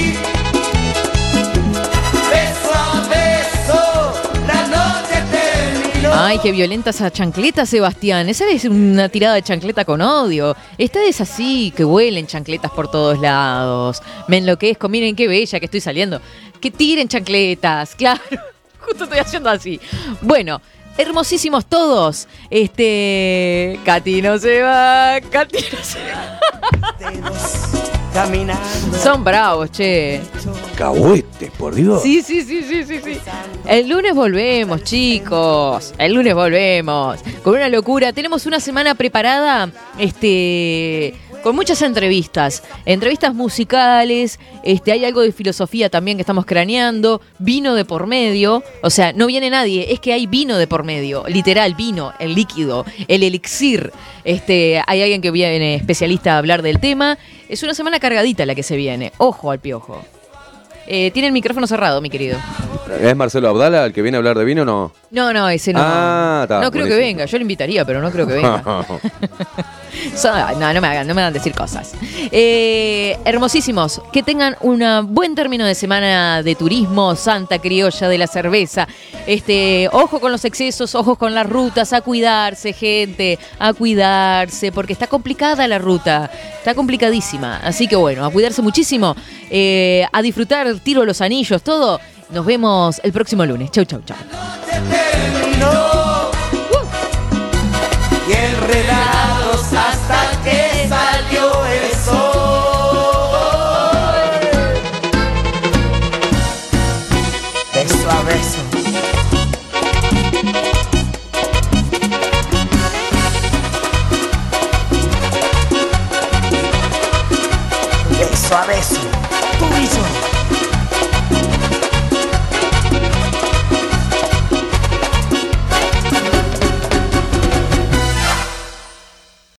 B: Ay, qué violenta esa chancleta, Sebastián. Esa es una tirada de chancleta con odio. Esta es así, que huelen chancletas por todos lados. Me enloquezco, miren qué bella que estoy saliendo. Que tiren chancletas, claro. Justo estoy haciendo así. Bueno, hermosísimos todos. Este. Katy no se va, Katy no se va.
G: Caminando.
B: Son bravos, che.
E: Cahuete, por Dios.
B: Sí, sí, sí, sí, sí, sí. El lunes volvemos, chicos. El lunes volvemos. Con una locura. Tenemos una semana preparada, este, con muchas entrevistas. Entrevistas musicales. Este, hay algo de filosofía también que estamos craneando. Vino de por medio. O sea, no viene nadie. Es que hay vino de por medio. Literal, vino, el líquido, el elixir. Este, hay alguien que viene especialista a hablar del tema. Es una semana cargadita la que se viene. Ojo al piojo. Eh, tiene el micrófono cerrado, mi querido.
E: ¿Es Marcelo Abdala el que viene a hablar de vino o no?
B: No, no, ese no.
E: Ah, está,
B: no creo que venga. Yo lo invitaría, pero no creo que venga. So- no, no me hagan, no me hagan decir cosas. Eh, hermosísimos, que tengan un buen término de semana de turismo, Santa Criolla de la Cerveza. Este, ojo con los excesos, ojos con las rutas, a cuidarse, gente, a cuidarse, porque está complicada la ruta, está complicadísima. Así que bueno, a cuidarse muchísimo, eh, a disfrutar, tiro los anillos, todo. Nos vemos el próximo lunes. Chau, chau, chau.
G: terminó. Y enredados hasta